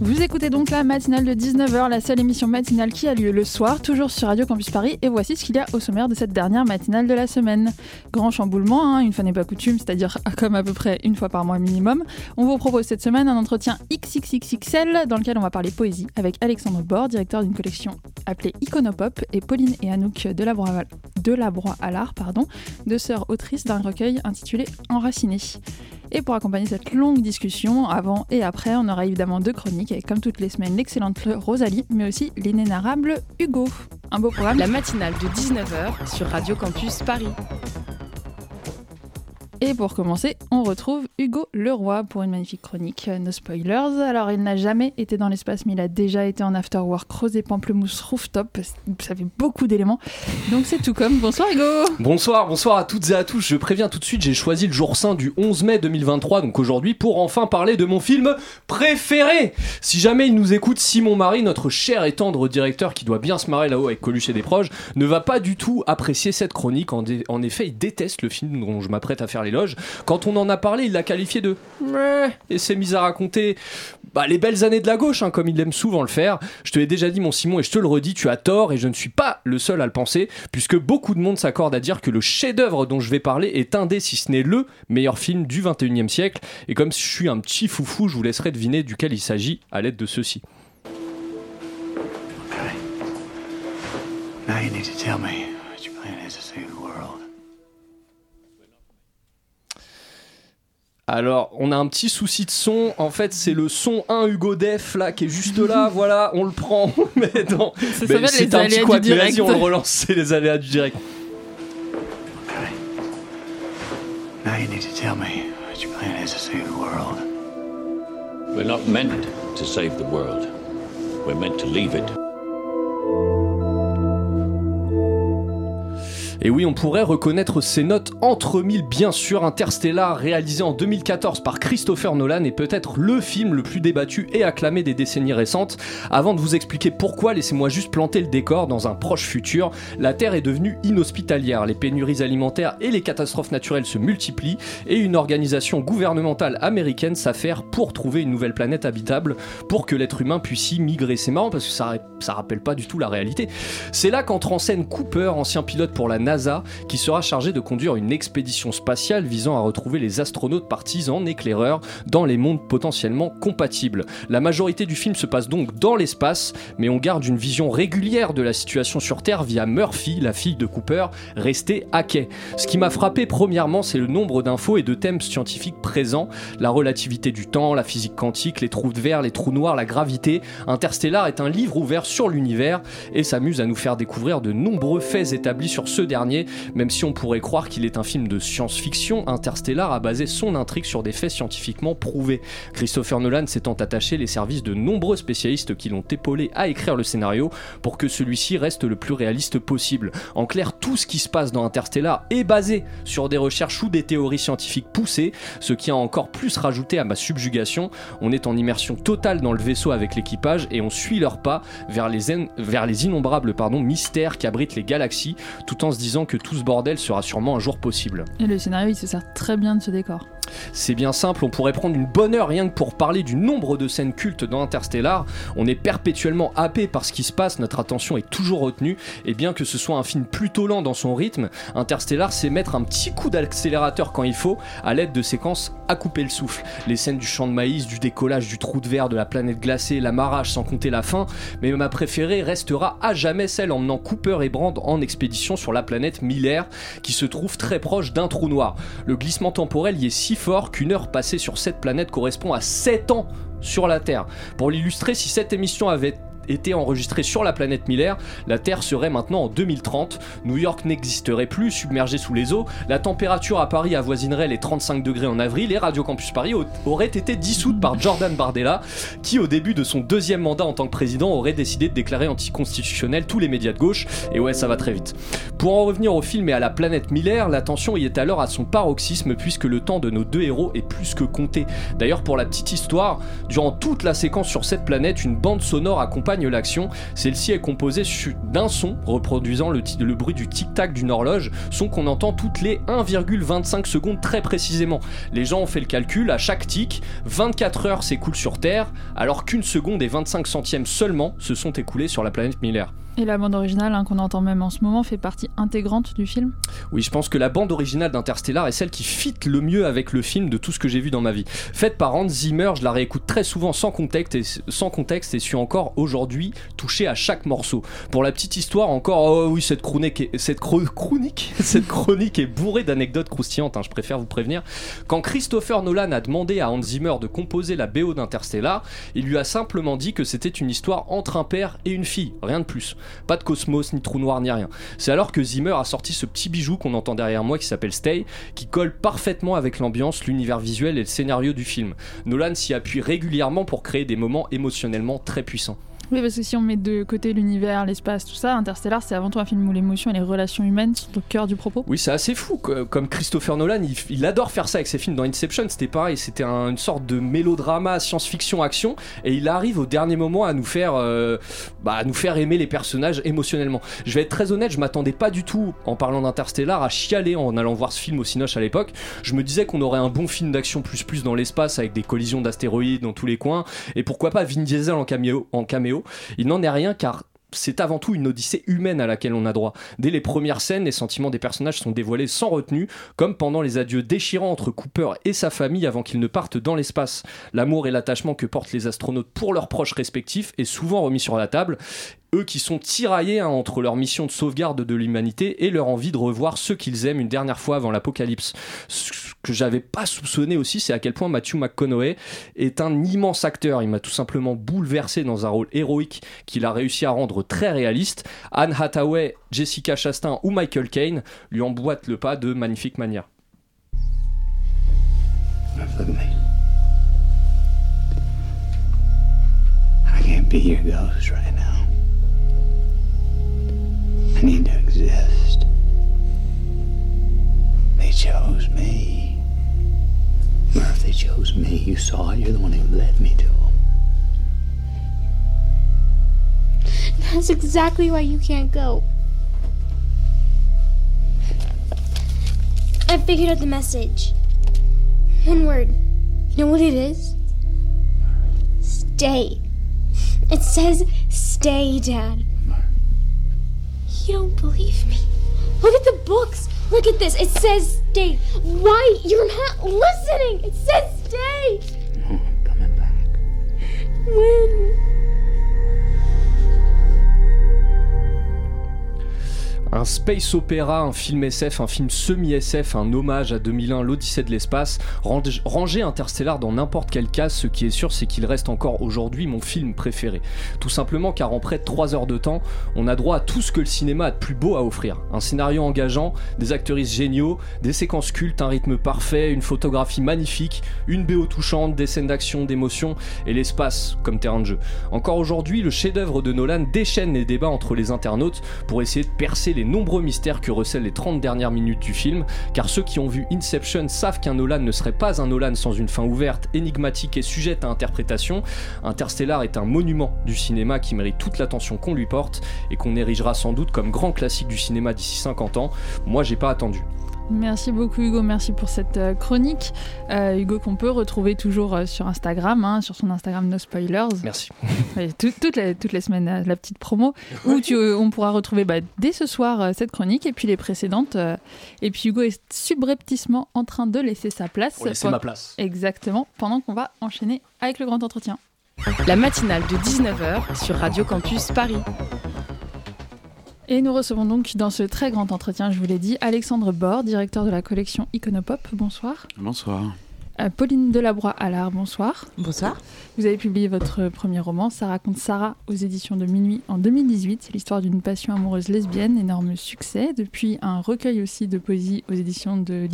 Vous écoutez donc la matinale de 19h, la seule émission matinale qui a lieu le soir, toujours sur Radio Campus Paris, et voici ce qu'il y a au sommaire de cette dernière matinale de la semaine. Grand chamboulement, hein, une fois n'est pas coutume, c'est-à-dire comme à peu près une fois par mois minimum. On vous propose cette semaine un entretien XXXXL dans lequel on va parler poésie avec Alexandre Bord, directeur d'une collection appelée Iconopop, et Pauline et Anouk Delabroix à l'art, pardon, deux sœurs autrices d'un recueil intitulé Enraciné. Et pour accompagner cette longue discussion, avant et après, on aura évidemment deux chroniques, avec comme toutes les semaines l'excellente Rosalie, mais aussi l'inénarrable Hugo. Un beau programme. La matinale de 19h sur Radio Campus Paris. Et pour commencer, on retrouve Hugo Leroy pour une magnifique chronique, no spoilers. Alors, il n'a jamais été dans l'espace, mais il a déjà été en afterwork Crozet Pamplemousse Rooftop. Ça fait beaucoup d'éléments. Donc, c'est tout comme. Bonsoir, Hugo. Bonsoir, bonsoir à toutes et à tous. Je préviens tout de suite, j'ai choisi le jour saint du 11 mai 2023, donc aujourd'hui, pour enfin parler de mon film préféré. Si jamais il nous écoute, Simon Marie, notre cher et tendre directeur qui doit bien se marrer là-haut avec Coluche et des proches, ne va pas du tout apprécier cette chronique. En, en effet, il déteste le film dont je m'apprête à faire les quand on en a parlé, il l'a qualifié de et s'est mis à raconter bah, les belles années de la gauche, hein, comme il aime souvent le faire. Je te l'ai déjà dit, mon Simon, et je te le redis, tu as tort, et je ne suis pas le seul à le penser, puisque beaucoup de monde s'accorde à dire que le chef-d'œuvre dont je vais parler est un des, si ce n'est le meilleur film du 21e siècle. Et comme je suis un petit foufou, je vous laisserai deviner duquel il s'agit à l'aide de ceci. Alors, on a un petit souci de son. En fait, c'est le son 1 Hugo Def là qui est juste là. voilà, on le prend. mais non, c'est un petit quoi. Vas-y, on le relance. C'est les aléas du direct. Okay. Now you need to tell me what your plan is to save the world? We're not meant to save the world. We're meant to leave it. Et oui, on pourrait reconnaître ces notes entre mille, bien sûr. Interstellar, réalisé en 2014 par Christopher Nolan, est peut-être le film le plus débattu et acclamé des décennies récentes. Avant de vous expliquer pourquoi, laissez-moi juste planter le décor. Dans un proche futur, la Terre est devenue inhospitalière. Les pénuries alimentaires et les catastrophes naturelles se multiplient et une organisation gouvernementale américaine s'affaire pour trouver une nouvelle planète habitable pour que l'être humain puisse y migrer. C'est marrant parce que ça, ça rappelle pas du tout la réalité. C'est là qu'entre en scène Cooper, ancien pilote pour la NASA, qui sera chargé de conduire une expédition spatiale visant à retrouver les astronautes partis en éclaireur dans les mondes potentiellement compatibles. La majorité du film se passe donc dans l'espace, mais on garde une vision régulière de la situation sur Terre via Murphy, la fille de Cooper, restée à quai. Ce qui m'a frappé premièrement, c'est le nombre d'infos et de thèmes scientifiques présents, la relativité du temps, la physique quantique, les trous de verre, les trous noirs, la gravité. Interstellar est un livre ouvert sur l'univers et s'amuse à nous faire découvrir de nombreux faits établis sur ce dernier même si on pourrait croire qu'il est un film de science-fiction, Interstellar a basé son intrigue sur des faits scientifiquement prouvés. Christopher Nolan s'étant attaché les services de nombreux spécialistes qui l'ont épaulé à écrire le scénario pour que celui-ci reste le plus réaliste possible. En clair, tout ce qui se passe dans Interstellar est basé sur des recherches ou des théories scientifiques poussées, ce qui a encore plus rajouté à ma subjugation. On est en immersion totale dans le vaisseau avec l'équipage et on suit leurs pas vers les, innombrables pardon, mystères qui abritent les galaxies, tout en se disant que tout ce bordel sera sûrement un jour possible. Et le scénario, il se sert très bien de ce décor. C'est bien simple, on pourrait prendre une bonne heure rien que pour parler du nombre de scènes cultes dans Interstellar. On est perpétuellement happé par ce qui se passe, notre attention est toujours retenue, et bien que ce soit un film plutôt lent dans son rythme, Interstellar c'est mettre un petit coup d'accélérateur quand il faut, à l'aide de séquences à couper le souffle. Les scènes du champ de maïs, du décollage du trou de verre, de la planète glacée, l'amarrage sans compter la fin, mais ma préférée restera à jamais celle emmenant Cooper et Brand en expédition sur la planète Miller, qui se trouve très proche d'un trou noir. Le glissement temporel y est si fort qu'une heure passée sur cette planète correspond à 7 ans sur la Terre. Pour l'illustrer, si cette émission avait été enregistré sur la planète Miller, la Terre serait maintenant en 2030. New York n'existerait plus, submergé sous les eaux. La température à Paris avoisinerait les 35 degrés en avril et Radio Campus Paris aurait été dissoute par Jordan Bardella, qui au début de son deuxième mandat en tant que président aurait décidé de déclarer anticonstitutionnel tous les médias de gauche. Et ouais, ça va très vite. Pour en revenir au film et à la planète Miller, la tension y est alors à son paroxysme puisque le temps de nos deux héros est plus que compté. D'ailleurs, pour la petite histoire, durant toute la séquence sur cette planète, une bande sonore accompagne l'action. Celle-ci est composée d'un son reproduisant le, bruit du tic-tac d'une horloge, son qu'on entend toutes les 1,25 secondes très précisément. Les gens ont fait le calcul, à chaque tic, 24 heures s'écoulent sur Terre, alors qu'une seconde et 25 centièmes seulement se sont écoulés sur la planète Miller. Et la bande originale, hein, qu'on entend même en ce moment, fait partie intégrante du film Oui, je pense que la bande originale d'Interstellar est celle qui fit le mieux avec le film de tout ce que j'ai vu dans ma vie. Faite par Hans Zimmer, je la réécoute très souvent sans contexte et, sans contexte et suis encore aujourd'hui touché à chaque morceau. Pour la petite histoire, encore, oh oui, cette chronique est, cette chronique, est bourrée d'anecdotes croustillantes, hein, je préfère vous prévenir. Quand Christopher Nolan a demandé à Hans Zimmer de composer la BO d'Interstellar, il lui a simplement dit que c'était une histoire entre un père et une fille, rien de plus. Pas de cosmos, ni trou noir, ni rien. C'est alors que Zimmer a sorti ce petit bijou qu'on entend derrière moi qui s'appelle Stay, qui colle parfaitement avec l'ambiance, l'univers visuel et le scénario du film. Nolan s'y appuie régulièrement pour créer des moments émotionnellement très puissants. Oui, parce que si on met de côté l'univers, l'espace, tout ça, Interstellar, c'est avant tout un film où l'émotion et les relations humaines sont au cœur du propos. Oui, c'est assez fou. Comme Christopher Nolan, il, adore faire ça avec ses films. Dans Inception, c'était pareil. C'était une sorte de mélodrama, science-fiction, action. Et il arrive au dernier moment à nous faire, euh, bah, à nous faire aimer les personnages émotionnellement. Je vais être très honnête, je m'attendais pas du tout, en parlant d'Interstellar, à chialer en allant voir ce film au Cinoche à l'époque. Je me disais qu'on aurait un bon film d'action plus plus dans l'espace avec des collisions d'astéroïdes dans tous les coins. Et pourquoi pas Vin Diesel en caméo. En caméo. Il n'en est rien car c'est avant tout une odyssée humaine à laquelle on a droit. Dès les premières scènes, les sentiments des personnages sont dévoilés sans retenue, comme pendant les adieux déchirants entre Cooper et sa famille avant qu'ils ne partent dans l'espace. L'amour et l'attachement que portent les astronautes pour leurs proches respectifs est souvent remis sur la table, eux qui sont tiraillés hein, entre leur mission de sauvegarde de l'humanité et leur envie de revoir ceux qu'ils aiment une dernière fois avant l'apocalypse. Ce que j'avais pas soupçonné aussi, c'est à quel point Matthew McConaughey est un immense acteur. Il m'a tout simplement bouleversé dans un rôle héroïque qu'il a réussi à rendre très réaliste. Anne Hathaway, Jessica Chastain ou Michael Caine lui emboîtent le pas de magnifique manière. I need to exist. They chose me. If they chose me, you saw it. You're the one who led me to them. That's exactly why you can't go. I figured out the message. One word. You know what it is? Stay. It says stay, Dad. You don't believe me. Look at the books. Look at this. It says stay. Why? You're not listening. It says stay. No, I'm coming back. When? Un space opéra, un film SF, un film semi-SF, un hommage à 2001, l'Odyssée de l'espace. Ranger Interstellar dans n'importe quel cas, ce qui est sûr, c'est qu'il reste encore aujourd'hui mon film préféré. Tout simplement car en près de 3 heures de temps, on a droit à tout ce que le cinéma a de plus beau à offrir. Un scénario engageant, des actrices géniaux, des séquences cultes, un rythme parfait, une photographie magnifique, une BO touchante, des scènes d'action, d'émotion et l'espace comme terrain de jeu. Encore aujourd'hui, le chef-d'œuvre de Nolan déchaîne les débats entre les internautes pour essayer de percer les nombreux mystères que recèlent les 30 dernières minutes du film, car ceux qui ont vu Inception savent qu'un Nolan ne serait pas un Nolan sans une fin ouverte, énigmatique et sujette à interprétation. Interstellar est un monument du cinéma qui mérite toute l'attention qu'on lui porte et qu'on érigera sans doute comme grand classique du cinéma d'ici 50 ans. Moi, j'ai pas attendu. Merci beaucoup Hugo, merci pour cette euh, chronique. Euh, Hugo qu'on peut retrouver toujours euh, sur Instagram, hein, sur son Instagram No Spoilers. Merci. toutes, les, toutes les semaines, la petite promo, où tu, on pourra retrouver bah, dès ce soir cette chronique et puis les précédentes. et puis Hugo est subrepticement en train de laisser sa place. laisser ma place. Exactement, pendant qu'on va enchaîner avec le grand entretien. La matinale de 19h sur Radio Campus Paris. Et nous recevons donc dans ce très grand entretien, je vous l'ai dit, Alexandre Bord, directeur de la collection Iconopop. Bonsoir. Bonsoir. Euh, Pauline Delabroix l'art, bonsoir. Bonsoir. Vous avez publié votre premier roman, Ça raconte Sarah, aux éditions de Minuit en 2018. C'est l'histoire d'une passion amoureuse lesbienne, énorme succès. Depuis, un recueil aussi de poésie aux éditions de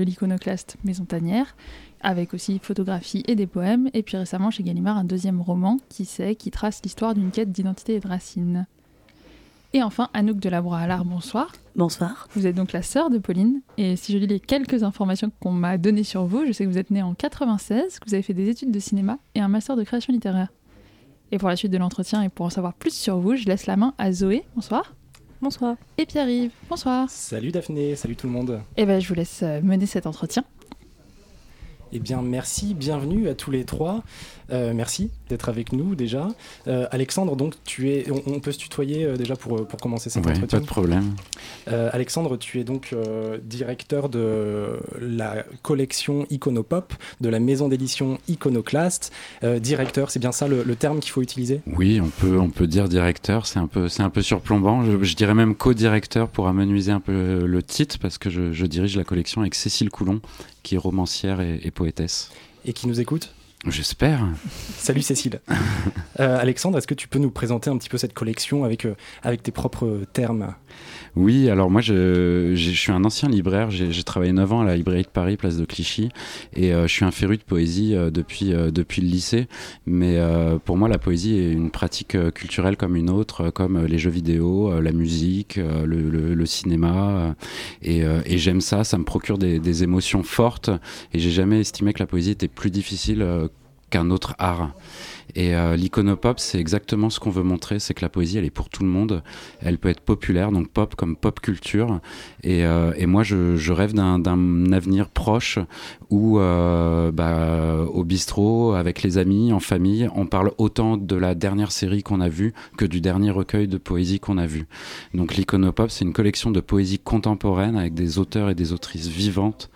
l'iconoclaste Maison Tanière, avec aussi photographie et des poèmes. Et puis récemment, chez Gallimard, un deuxième roman, Qui sait, qui trace l'histoire d'une quête d'identité et de racines. Et enfin, Anouk de la Broalard, bonsoir. Bonsoir. Vous êtes donc la sœur de Pauline. Et si je lis les quelques informations qu'on m'a données sur vous, je sais que vous êtes née en 96, que vous avez fait des études de cinéma et un master de création littéraire. Et pour la suite de l'entretien et pour en savoir plus sur vous, je laisse la main à Zoé. Bonsoir. Bonsoir. Et Pierre-Yves. Bonsoir. Salut Daphné, salut tout le monde. Et ben, je vous laisse euh, mener cet entretien. Eh bien, merci, bienvenue à tous les trois. Euh, merci d'être avec nous déjà. Euh, Alexandre, donc tu es, on, on peut se tutoyer euh, déjà pour, pour commencer cet Ouais, entretien. pas de problème. Alexandre, tu es donc directeur de la collection Iconopop de la maison d'édition Iconoclast. Directeur, c'est bien ça le, le terme qu'il faut utiliser? Oui, on peut, on peut dire directeur, c'est un peu, c'est un peu surplombant. Je, je dirais même co-directeur pour amenuiser un peu le, le titre parce que je, je dirige la collection avec Cécile Coulon, qui est romancière et, et poétesse. et qui nous écoute? J'espère. Salut Cécile. Euh, Alexandre, est-ce que tu peux nous présenter un petit peu cette collection avec, euh, avec tes propres termes? Oui, alors moi je, je suis un ancien libraire, j'ai travaillé 9 ans à la librairie de Paris, place de Clichy, et euh, je suis un féru de poésie depuis, depuis le lycée, mais pour moi la poésie est une pratique culturelle comme une autre, comme les jeux vidéo, la musique, le, le- le cinéma, et, et j'aime ça, ça me procure des, des émotions fortes, et j'ai jamais estimé que la poésie était plus difficile qu'un autre art. Et euh, l'iconopop, c'est exactement ce qu'on veut montrer, c'est que la poésie, elle est pour tout le monde. Elle peut être populaire, donc pop comme pop culture. Et, euh, et moi, je, rêve d'un d'un avenir proche où, euh, bah, au bistrot, avec les amis, en famille, on parle autant de la dernière série qu'on a vue que du dernier recueil de poésie qu'on a vu. Donc l'iconopop, c'est une collection de poésie contemporaine avec des auteurs et des autrices vivantes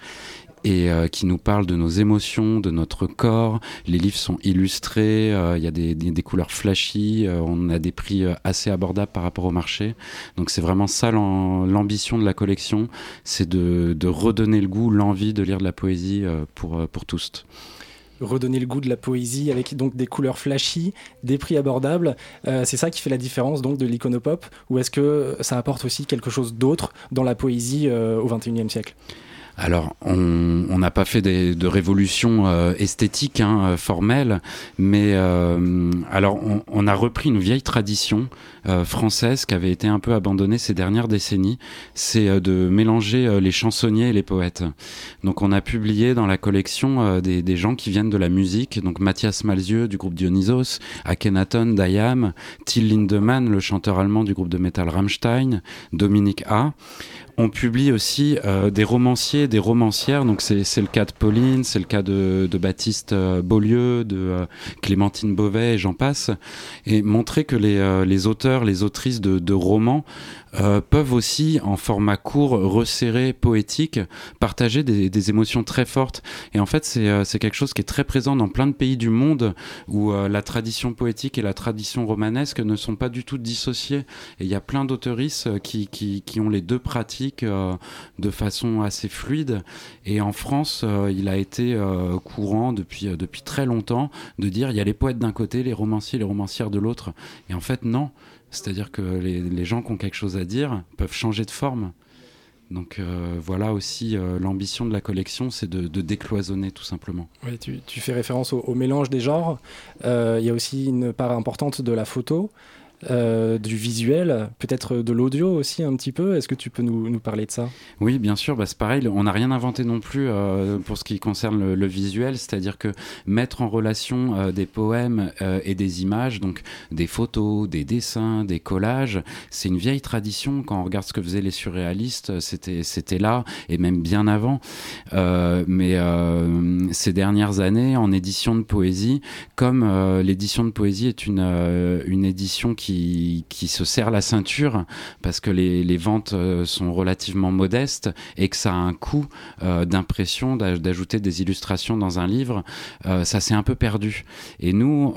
et euh, qui nous parle de nos émotions, de notre corps. Les livres sont illustrés, euh, il y a des, des- couleurs flashy, euh, on a des prix assez abordables par rapport au marché. Donc c'est vraiment ça l'am- l'ambition de la collection, c'est de, redonner le goût, l'envie de lire de la poésie pour, pour tous. redonner le goût de la poésie avec donc des couleurs flashy, des prix abordables. C'est ça qui fait la différence donc de l'iconopop ou est-ce que ça apporte aussi quelque chose d'autre dans la poésie euh, au XXIe siècle? Alors, on n'a pas fait de révolution euh, esthétique, hein, euh, formelle, mais euh, alors on, a repris une vieille tradition française qui avait été un peu abandonnée ces dernières décennies, c'est de mélanger les chansonniers et les poètes. Donc on a publié dans la collection des, gens qui viennent de la musique, donc Mathias Malzieu du groupe Dionysos, Akhenaton d'Ayam, Till Lindemann, le chanteur allemand du groupe de metal Rammstein, Dominique A. On publie aussi euh, des romanciers, des romancières. Donc c'est le cas de Pauline, c'est le cas de, Baptiste euh, Beaulieu, de euh, Clémentine Beauvais et j'en passe. Et montrer que les, les auteurs, les autrices de, de romans euh, peuvent aussi, en format court, resserré, poétique, partager des, émotions très fortes. Et en fait, c'est euh, c'est quelque chose qui est très présent dans plein de pays du monde où euh, la tradition poétique et la tradition romanesque ne sont pas du tout dissociées. Et il y a plein d'auteuristes qui, ont les deux pratiques de façon assez fluide. Et en France, il a été courant depuis très longtemps de dire il y a les poètes d'un côté, les romanciers, les romancières de l'autre. Et en fait, non. C'est-à-dire que les, gens qui ont quelque chose à dire peuvent changer de forme. Donc euh, voilà aussi euh, l'ambition de la collection, c'est de, décloisonner tout simplement. Ouais, tu, fais référence au, au mélange des genres. Euh, Il y a aussi une part importante de la photo, euh, du visuel, peut-être de l'audio aussi un petit peu. Est-ce que tu peux nous, parler de ça? Oui, bien sûr, bah, c'est pareil, on n'a rien inventé non plus euh, pour ce qui concerne le, visuel, c'est-à-dire que mettre en relation euh, des poèmes et des images, donc des photos, des dessins, des collages, c'est une vieille tradition. Quand on regarde ce que faisaient les surréalistes, c'était c'était là et même bien avant. Mais ces dernières années, en édition de poésie, comme l'édition de poésie est une une édition qui qui se serre la ceinture parce que les, ventes euh, sont relativement modestes et que ça a un coût euh, d'impression, d'aj- d'ajouter des illustrations dans un livre, euh, ça s'est un peu perdu. Et nous,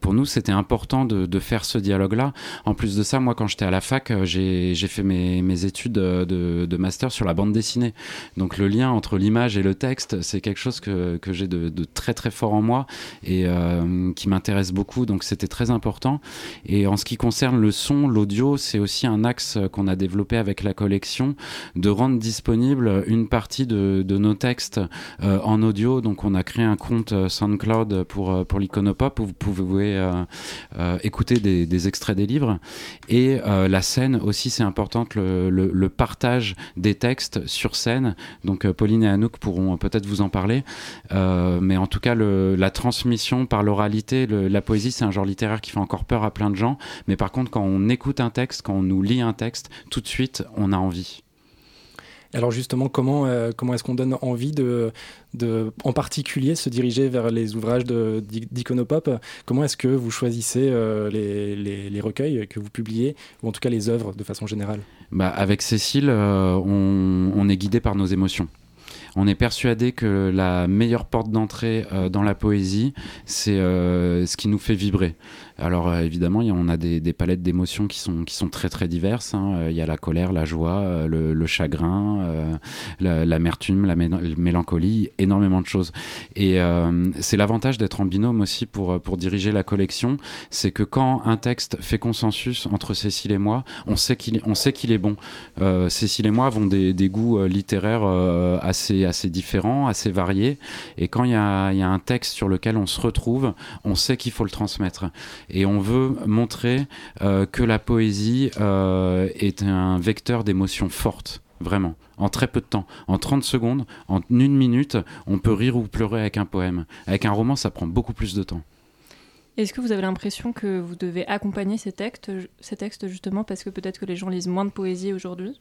pour nous, c'était important de, faire ce dialogue-là. En plus de ça, moi, quand j'étais à la fac, j'ai fait mes, mes études de, master sur la bande dessinée. Donc le lien entre l'image et le texte, c'est quelque chose que, que j'ai de, de très très fort en moi et qui m'intéresse beaucoup. Donc c'était très important. Et en ce qui concerne le son, l'audio, c'est aussi un axe qu'on a développé avec la collection de rendre disponible une partie de, nos textes en audio. Donc on a créé un compte SoundCloud pour, pour l'iconopop où vous pouvez écouter des, extraits des livres. Et la scène aussi, c'est important, le, partage des textes sur scène. Donc Pauline et Anouk pourront peut-être vous en parler. mais en tout cas, la transmission par l'oralité, la poésie, c'est un genre littéraire qui fait encore peur à plein de gens. Mais par contre, quand on écoute un texte, quand on nous lit un texte, tout de suite, on a envie. Alors justement, comment, euh, comment est-ce qu'on donne envie de, de, en particulier, se diriger vers les ouvrages d'Iconopop? Comment est-ce que vous choisissez euh, les, les, recueils que vous publiez, ou en tout cas les œuvres de façon générale? Bah, Avec Cécile, euh, on, on, est guidé par nos émotions. On est persuadé que la meilleure porte d'entrée dans la poésie, c'est ce qui nous fait vibrer. Alors euh, évidemment, on a des, palettes d'émotions qui sont, qui sont très très diverses. Hein. Euh, il y a la colère, la joie, euh, le, chagrin, l'amertume, la, mélancolie, énormément de choses. Et c'est l'avantage d'être en binôme aussi pour, pour diriger la collection, c'est que quand un texte fait consensus entre Cécile et moi, on sait qu'il qu'il est bon. Cécile et moi avons des, des goûts littéraires assez, assez différents, assez variés. Et quand il y a, y a un texte sur lequel on se retrouve, on sait qu'il faut le transmettre et on veut montrer euh, que la poésie euh, est un vecteur d'émotions fortes, vraiment. En très peu de temps, en 30 secondes, en une minute, on peut rire ou pleurer avec un poème. Avec un roman, ça prend beaucoup plus de temps. Est-ce que vous avez l'impression que vous devez accompagner ces textes, ces textes justement parce que peut-être que les gens lisent moins de poésie aujourd'hui?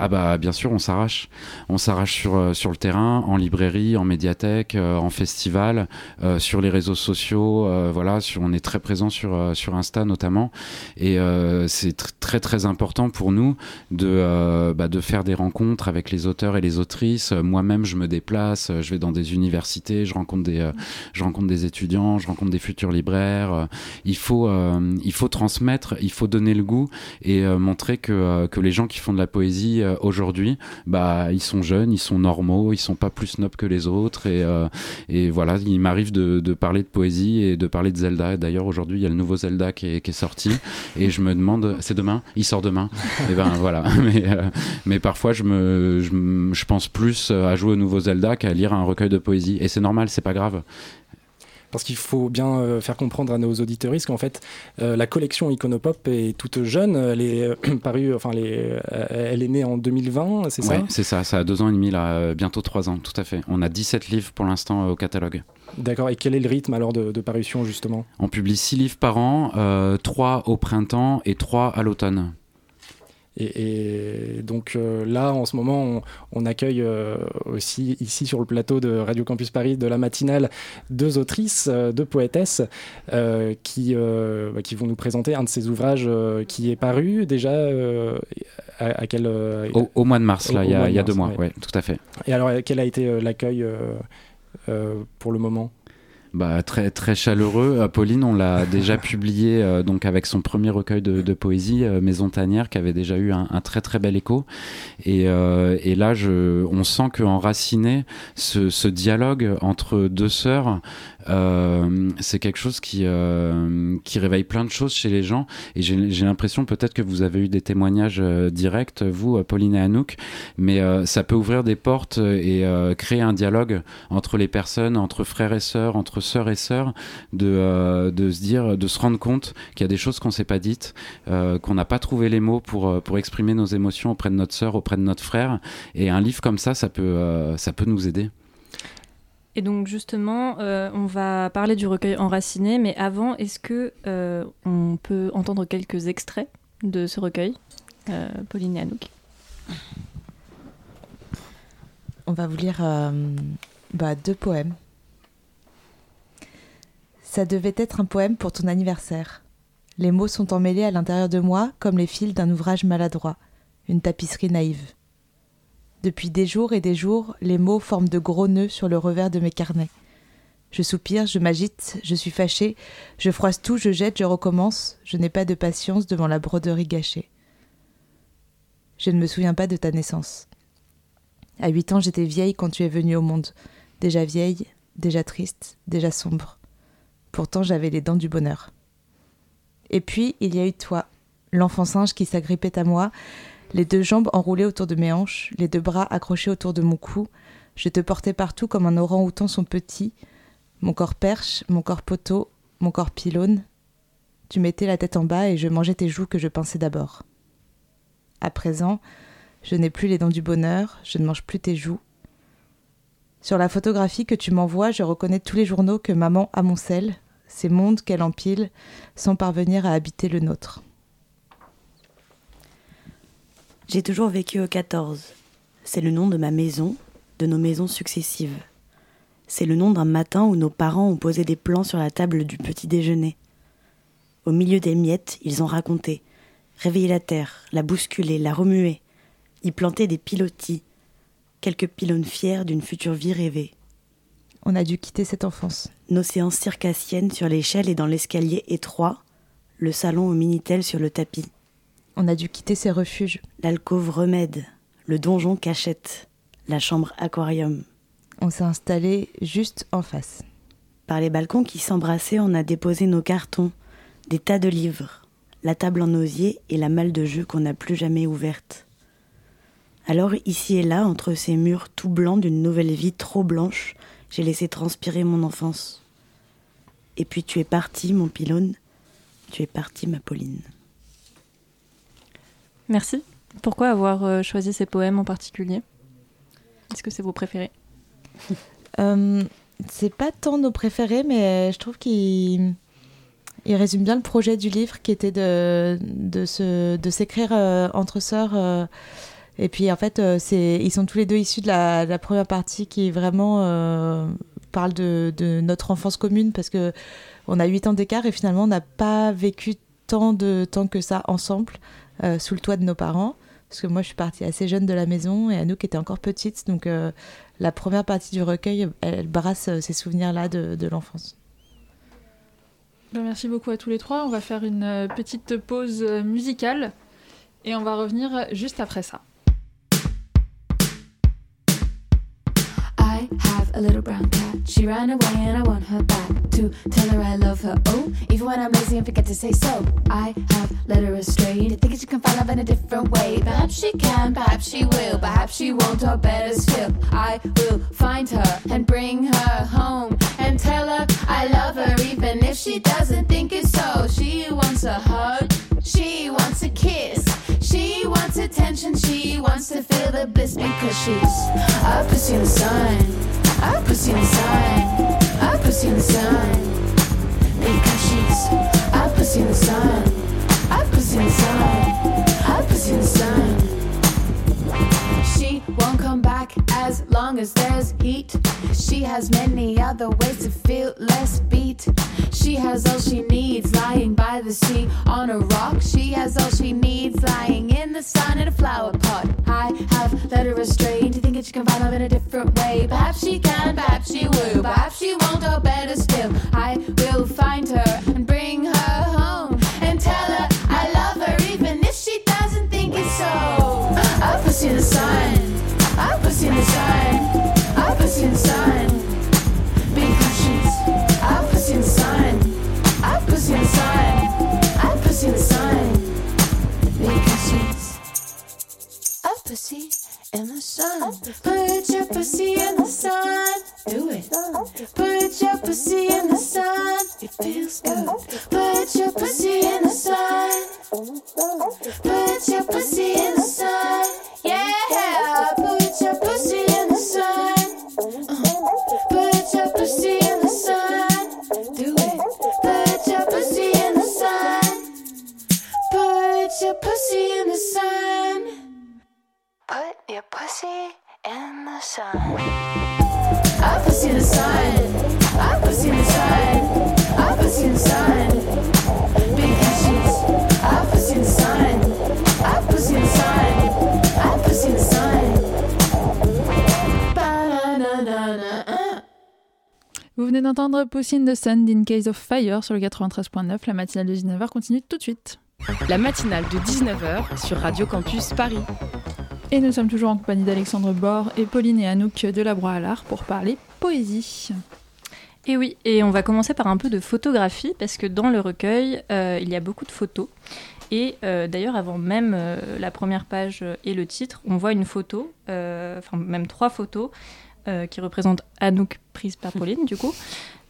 Ah bah bien sûr, on s'arrache. On s'arrache sur, euh, sur le terrain, en librairie, en médiathèque, euh, en festival, euh, sur les réseaux sociaux. voilà, on est très présent sur, sur Insta notamment. Et c'est très très important pour nous de, bah, de faire des rencontres avec les auteurs et les autrices. Moi-même, je me déplace, je vais dans des universités, je rencontre des, je rencontre des étudiants, je rencontre des futurs libraires. Il, faut, il faut transmettre, il faut donner le goût et montrer que, que les gens qui font de la poésie euh, aujourd'hui, bah, ils sont jeunes, ils sont normaux, ils sont pas plus snobs que les autres. Et, euh, et voilà, il m'arrive de, de, parler de poésie et de parler de Zelda. D'ailleurs, aujourd'hui, il y a le nouveau Zelda qui est, sorti. Et je me demande, c'est demain? Il sort demain Et ben voilà. Mais, euh, mais parfois, je, me, je pense plus à jouer au nouveau Zelda qu'à lire un recueil de poésie. Et c'est normal, c'est pas grave parce qu'il faut bien euh, faire comprendre à nos auditeurs qu'en fait, euh, la collection Iconopop est toute jeune. Elle est euh, parue, enfin, elle est, née en 2020, c'est ça? C'est ça. Ça a deux ans et demi, là, bientôt trois ans, tout à fait. On a 17 livres pour l'instant au catalogue. D'accord. Et quel est le rythme alors de, de parution, justement? On publie six livres par an, trois au printemps et trois à l'automne. Et, donc euh, là, en ce moment, on, accueille euh, aussi ici sur le plateau de Radio Campus Paris de la matinale deux autrices, euh, deux poétesses qui, bah, qui vont nous présenter un de ces ouvrages qui est paru déjà à, quel au, mois de mars, là, il y a, y a deux mois, ouais. tout à fait. Et alors, quel a été l'accueil pour le moment? Bah, très très chaleureux. Pauline, on l'a déjà publié euh, donc avec son premier recueil de, poésie, euh, Maison Tanière, qui avait déjà eu un, très très bel écho. Et, euh, et là, je, on sent qu'enraciné, ce, ce dialogue entre deux sœurs, euh, c'est quelque chose qui, euh, qui réveille plein de choses chez les gens. Et j'ai l'impression peut-être que vous avez eu des témoignages euh, directs, vous, Pauline et Anouk, mais ça peut ouvrir des portes et créer un dialogue entre les personnes, entre frères et sœurs, entre sœurs et sœurs, de, de se dire, de se rendre compte qu'il y a des choses qu'on s'est pas dites, qu'on n'a pas trouvé les mots pour, pour exprimer nos émotions auprès de notre sœur, auprès de notre frère. Et un livre comme ça, ça peut, ça peut nous aider. Et donc justement, euh, on va parler du recueil enraciné, mais avant, est-ce que euh, on peut entendre quelques extraits de ce recueil, euh, Pauline et Anouk? On va vous lire bah, deux poèmes. Ça devait être un poème pour ton anniversaire. Les mots sont emmêlés à l'intérieur de moi comme les fils d'un ouvrage maladroit, une tapisserie naïve. Depuis des jours et des jours, les mots forment de gros nœuds sur le revers de mes carnets. Je soupire, je m'agite, je suis fâché, je froisse tout, je jette, je recommence, je n'ai pas de patience devant la broderie gâchée. Je ne me souviens pas de ta naissance. À huit ans, j'étais vieille quand tu es venue au monde. Déjà vieille, déjà triste, déjà sombre. Pourtant, j'avais les dents du bonheur. Et puis, il y a eu toi, l'enfant singe qui s'agrippait à moi, les deux jambes enroulées autour de mes hanches, les deux bras accrochés autour de mon cou. Je te portais partout comme un orang-outan son petit. Mon corps perche, mon corps poteau, mon corps pylône. Tu mettais la tête en bas et je mangeais tes joues que je pinçais d'abord. À présent, je n'ai plus les dents du bonheur, je ne mange plus tes joues. Sur la photographie que tu m'envoies, je reconnais tous les journaux que maman amoncelle, ces mondes qu'elle empile, sans parvenir à habiter le nôtre. J'ai toujours vécu au 14. C'est le nom de ma maison, de nos maisons successives. C'est le nom d'un matin où nos parents ont posé des plans sur la table du petit déjeuner. Au milieu des miettes, ils ont raconté, réveillé la terre, la bousculé, la remué, y planter des pilotis, quelques pylônes fiers d'une future vie rêvée. On a dû quitter cette enfance. Nos séances circassiennes sur l'échelle et dans l'escalier étroit, le salon au Minitel sur le tapis. On a dû quitter ces refuges. L'alcôve remède, le donjon cachette, la chambre aquarium. On s'est installé juste en face. Par les balcons qui s'embrassaient, on a déposé nos cartons, des tas de livres, la table en osier et la malle de jeu qu'on n'a plus jamais ouverte. Alors ici et là, entre ces murs tout blancs d'une nouvelle vie trop blanche, j'ai laissé transpirer mon enfance. Et puis tu es parti, mon pylône, tu es parti, ma Pauline. Merci. Pourquoi avoir euh, choisi ces poèmes en particulier? Est-ce que c'est vos préférés? Euh, C'est pas tant nos préférés, mais je trouve qu'ils il résume bien le projet du livre qui était de, de, de s'écrire euh, entre sœurs et puis en fait, euh, c'est, ils sont tous les deux issus de la, première partie qui vraiment euh, parle de, notre enfance commune parce que on a 8 ans d'écart et finalement on n'a pas vécu tant de temps que ça ensemble euh, sous le toit de nos parents. Parce que moi je suis partie assez jeune de la maison et Anouk était encore petite. Donc la première partie du recueil, elle, brasse ces souvenirs-là de, de l'enfance. Ben, merci beaucoup à tous les trois. On va faire une petite pause musicale et on va revenir juste après ça. A little brown cat. She ran away and I want her back to tell her I love her. Oh, even when I'm lazy and forget to say so. I have led her astray to think she can find love in a different way. Perhaps she can, perhaps she will, perhaps she won't, or better still. I will find her and bring her home and tell her I love her, even if she doesn't think it's so. She wants a hug, she wants a kiss. She wants attention, she wants to feel the bliss because she's a pussy in the sun. I pussy in the sun. I pussy in the sun. Because she's I pussy in the sun. I pussy in the sun. I pussy in the sun. Won't come back as long as there's heat. She has many other ways to feel less beat. She has all she needs lying by the sea on a rock. She has all she needs lying in the sun in a flower pot. I have led her astray think that she can find love in a different way. Perhaps she can, perhaps she will, perhaps in venez d'entendre Pussy in the Sun d'In Case of Fire sur le 93.9. La matinale de 19h continue tout de suite. La matinale de 19h sur Radio Campus Paris. Et nous sommes toujours en compagnie d'Alexandre Bord et Pauline et Anouk de la Broie à l'Art pour parler poésie. Et oui, et on va commencer par un peu de photographie, parce que dans le recueil, euh, il y a beaucoup de photos. Et euh, d'ailleurs, avant même euh, la première page et le titre, on voit une photo, euh, enfin même trois photos, euh, qui représentent Anouk prise par Pauline, du coup.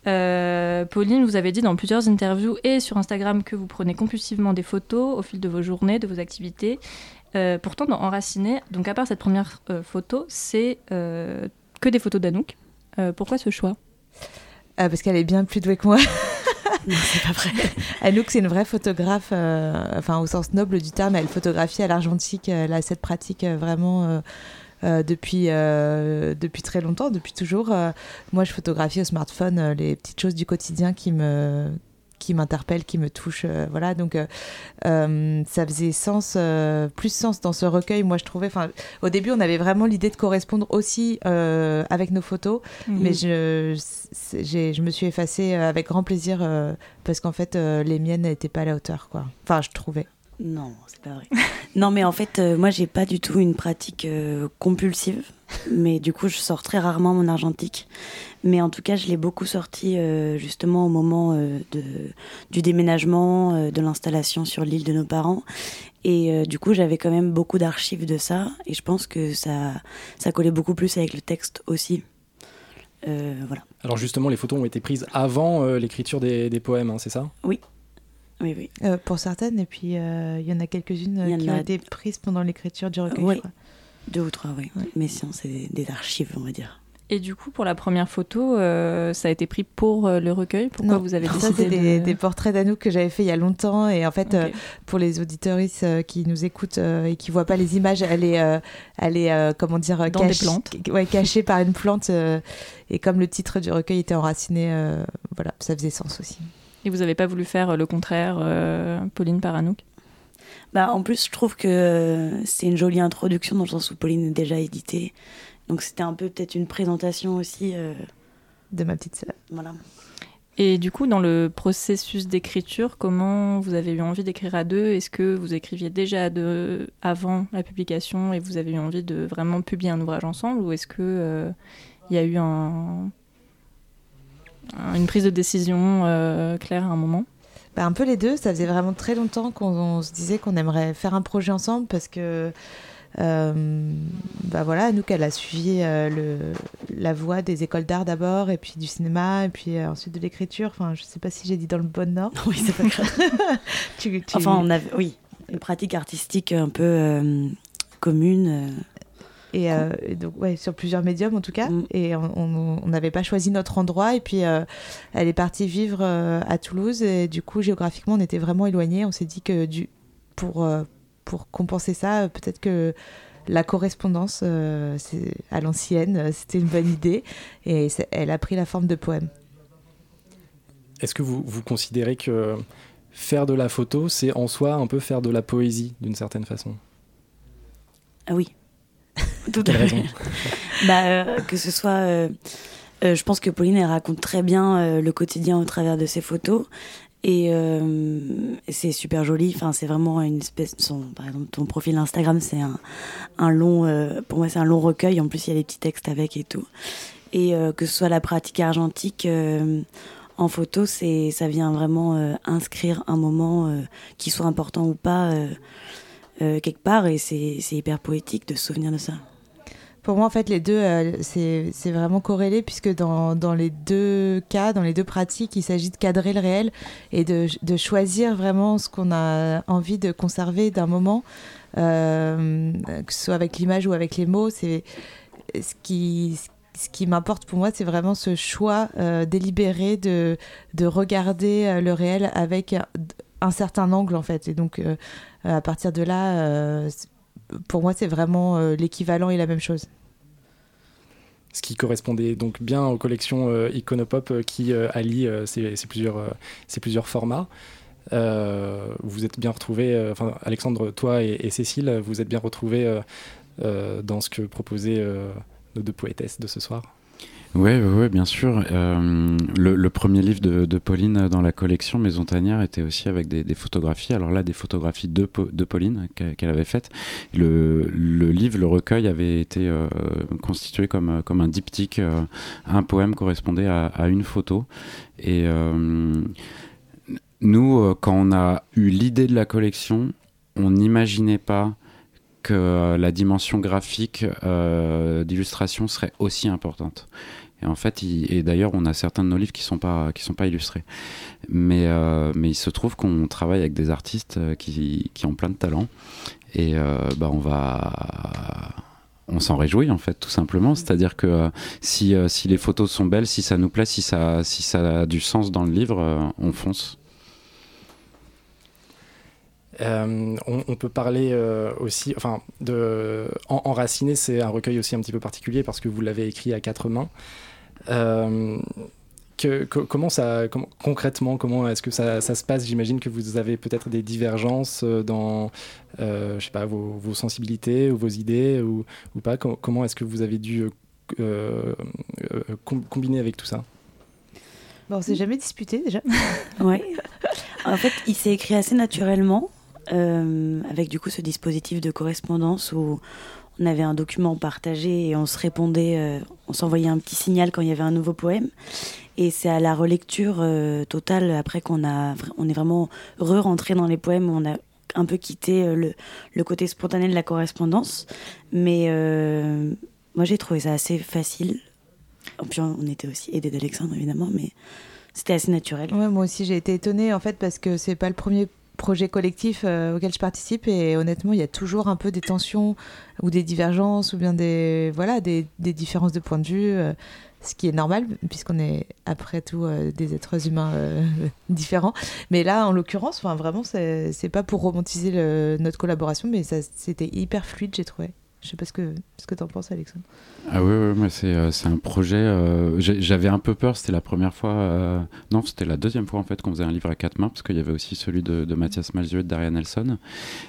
Euh, Pauline, vous avez dit dans plusieurs interviews et sur Instagram que vous prenez compulsivement des photos au fil de vos journées, de vos activités. Euh, pourtant, dans Enraciné, donc à part cette première euh, photo, c'est euh, que des photos d'Anouk. Euh, pourquoi ce choix? Ah, parce qu'elle est bien plus douée que moi. Non, c'est pas vrai. Anouk, c'est une vraie photographe, euh, enfin au sens noble du terme. Elle photographie à l'argentique. Elle a cette pratique euh, vraiment depuis, euh, depuis très longtemps, depuis toujours. Euh, moi, je photographie au smartphone euh, les petites choses du quotidien qui me qui m'interpellent, qui me touchent, euh, voilà. Donc, euh, euh, ça faisait sens, euh, plus sens dans ce recueil. Moi, je trouvais, enfin, au début, on avait vraiment l'idée de correspondre aussi euh, avec nos photos, mais je, je me suis effacée euh, avec grand plaisir euh, parce qu'en fait, euh, les miennes n'étaient pas à la hauteur, quoi. Enfin, je trouvais. Non, c'est pas vrai. non, mais en fait, euh, moi, j'ai pas du tout une pratique euh, compulsive. Mais du coup, je sors très rarement mon argentique. Mais en tout cas, je l'ai beaucoup sorti euh, justement au moment de, du déménagement, de l'installation sur l'île de nos parents. Et du coup, j'avais quand même beaucoup d'archives de ça. Et je pense que ça, ça collait beaucoup plus avec le texte aussi. Voilà. Alors justement, les photos ont été prises avant l'écriture des, des poèmes, hein, c'est ça? Oui, oui. Euh, pour certaines, et puis euh, il y en a quelques-unes qui a- ont été prises pendant l'écriture du recueil. Oui. je crois. Deux ou trois, oui. Ouais. Mais sinon, c'est des, des archives, on va dire. Et du coup, pour la première photo, euh, ça a été pris pour euh, le recueil? Pourquoi Non, vous avez ça, décidé c'est des, de- des portraits d'Anouk que j'avais fait il y a longtemps. Et en fait, euh, pour les auditeuristes euh, qui nous écoutent euh, et qui voient pas les images, elle est, euh, elle est euh, comment dire, Dans des cachée- plantes. ouais, cachée par une plante. euh, et comme le titre du recueil était enraciné, euh, voilà, ça faisait sens aussi. Et vous n'avez pas voulu faire euh, le contraire, euh, Pauline Paranouk? Bah, en plus, je trouve que euh, c'est une jolie introduction dans le sens où Pauline est déjà éditée. Donc c'était un peu peut-être une présentation aussi. euh, De ma petite sœur. voilà. Et du coup, dans le processus d'écriture, comment vous avez eu envie d'écrire à deux? Est-ce que vous écriviez déjà à deux avant la publication et vous avez eu envie de vraiment publier un ouvrage ensemble? Ou est-ce que euh, il y a eu un- une prise de décision euh, claire à un moment Bah, un peu les deux. Ça faisait vraiment très longtemps qu'on on se disait qu'on aimerait faire un projet ensemble parce que, euh, bah voilà, nous qu'elle a suivi euh, le, la voie des écoles d'art d'abord, et puis du cinéma, et puis euh, ensuite de l'écriture. Enfin, je sais pas si j'ai dit dans le bon ordre. Oui, c'est pas grave. Tu- tu- Enfin, on avait, oui, une pratique artistique un peu euh, commune. Euh, Et, euh, et donc, ouais, sur plusieurs médiums en tout cas. Mm. Et on- n'avait pas choisi notre endroit. Et puis, euh, elle est partie vivre euh, à Toulouse. Et du coup, géographiquement, on était vraiment éloignés. On s'est dit que du, pour, euh, pour compenser ça, peut-être que la correspondance euh, à l'ancienne, c'était une bonne idée. Et elle a pris la forme de poème. Est-ce que vous, vous considérez que faire de la photo, c'est en soi un peu faire de la poésie d'une certaine façon? Ah oui. Tout à fait. Bah, euh, que ce soit. euh, euh, je pense que Pauline, elle raconte très bien le quotidien au travers de ses photos. Et c'est super joli. Enfin, c'est vraiment une espèce. Son, par exemple, ton profil Instagram, c'est un, un long. pour moi, c'est un long recueil. En plus, il y a des petits textes avec et tout. Et que ce soit la pratique argentique en photo, c'est ça vient vraiment inscrire un moment qui soit important ou pas euh, quelque part. Et c'est hyper poétique de se souvenir de ça. Pour moi, en fait, les deux, euh, c'est vraiment corrélé puisque dans, dans les deux cas, dans les deux pratiques, il s'agit de cadrer le réel et de, de choisir vraiment ce qu'on a envie de conserver d'un moment, euh, que ce soit avec l'image ou avec les mots. C'est ce qui, ce qui m'importe pour moi, c'est vraiment ce choix délibéré de, de regarder le réel avec un, certain angle, en fait. Et donc, euh, à partir de là, euh, pour moi, c'est vraiment euh, l'équivalent et la même chose. Ce qui correspondait donc bien aux collections Iconopop qui euh, allient ces, plusieurs, formats. Vous êtes bien retrouvés, enfin Alexandre, toi et, et Cécile, vous êtes bien retrouvés dans ce que proposaient nos deux poétesses de ce soir. Oui, ouais, bien sûr. Euh, le, premier livre de, Pauline dans la collection Maison Tanière était aussi avec des, photographies. Alors là, des photographies de, Pauline qu'elle avait faites. Le, livre, le recueil avait été euh, constitué comme, comme un diptyque. Euh, un poème correspondait à, une photo. Et nous, quand on a eu l'idée de la collection, on n'imaginait pas que la dimension graphique euh, d'illustration serait aussi importante. Et en fait, et d'ailleurs, on a certains de nos livres qui sont pas qui sont pas illustrés, mais euh, mais il se trouve qu'on travaille avec des artistes qui, qui ont plein de talent. Et euh, bah on va on s'en réjouit en fait tout simplement. C'est à dire que euh, si, euh, si les photos sont belles si ça nous plaît si ça si ça a du sens dans le livre euh, on fonce euh, on, on, peut parler euh, aussi, enfin, de en, Enraciné, c'est un recueil aussi un petit peu particulier parce que vous l'avez écrit à quatre mains. Euh, que, que, comment ça, com concrètement, comment est-ce que ça, ça, se passe? J'imagine que vous avez peut-être des divergences dans, je sais pas, vos, vos, sensibilités ou vos idées ou, ou pas. Com comment est-ce que vous avez dû com combiner avec tout ça? Bon, on s'est jamais disputé déjà. ouais. En fait, il s'est écrit assez naturellement. Euh, avec du coup ce dispositif de correspondance où on avait un document partagé et on se répondait, euh, on s'envoyait un petit signal quand il y avait un nouveau poème. Et c'est à la relecture euh, totale après qu'on a, on est vraiment re-rentré dans les poèmes, on a un peu quitté le, le, côté spontané de la correspondance. Mais moi j'ai trouvé ça assez facile. Et puis on était aussi aidé d'Alexandre évidemment, mais c'était assez naturel. Ouais, moi aussi j'ai été étonnée en fait parce que c'est pas le premier projet collectif euh, auquel je participe. Et honnêtement il y a toujours un peu des tensions ou des divergences ou bien des voilà des, des différences de point de vue euh, ce qui est normal puisqu'on est après tout euh, des êtres humains différents. Mais là en l'occurrence enfin vraiment c'est pas pour romantiser notre collaboration mais ça c'était hyper fluide j'ai trouvé je sais pas ce que ce que t'en penses Alexandre. Ah oui, oui mais c'est euh, un projet euh, j'avais un peu peur c'était la première fois euh, non c'était la deuxième fois en fait qu'on faisait un livre à quatre mains parce qu'il y avait aussi celui de, de Mathias Malzieu et de Daria Nelson.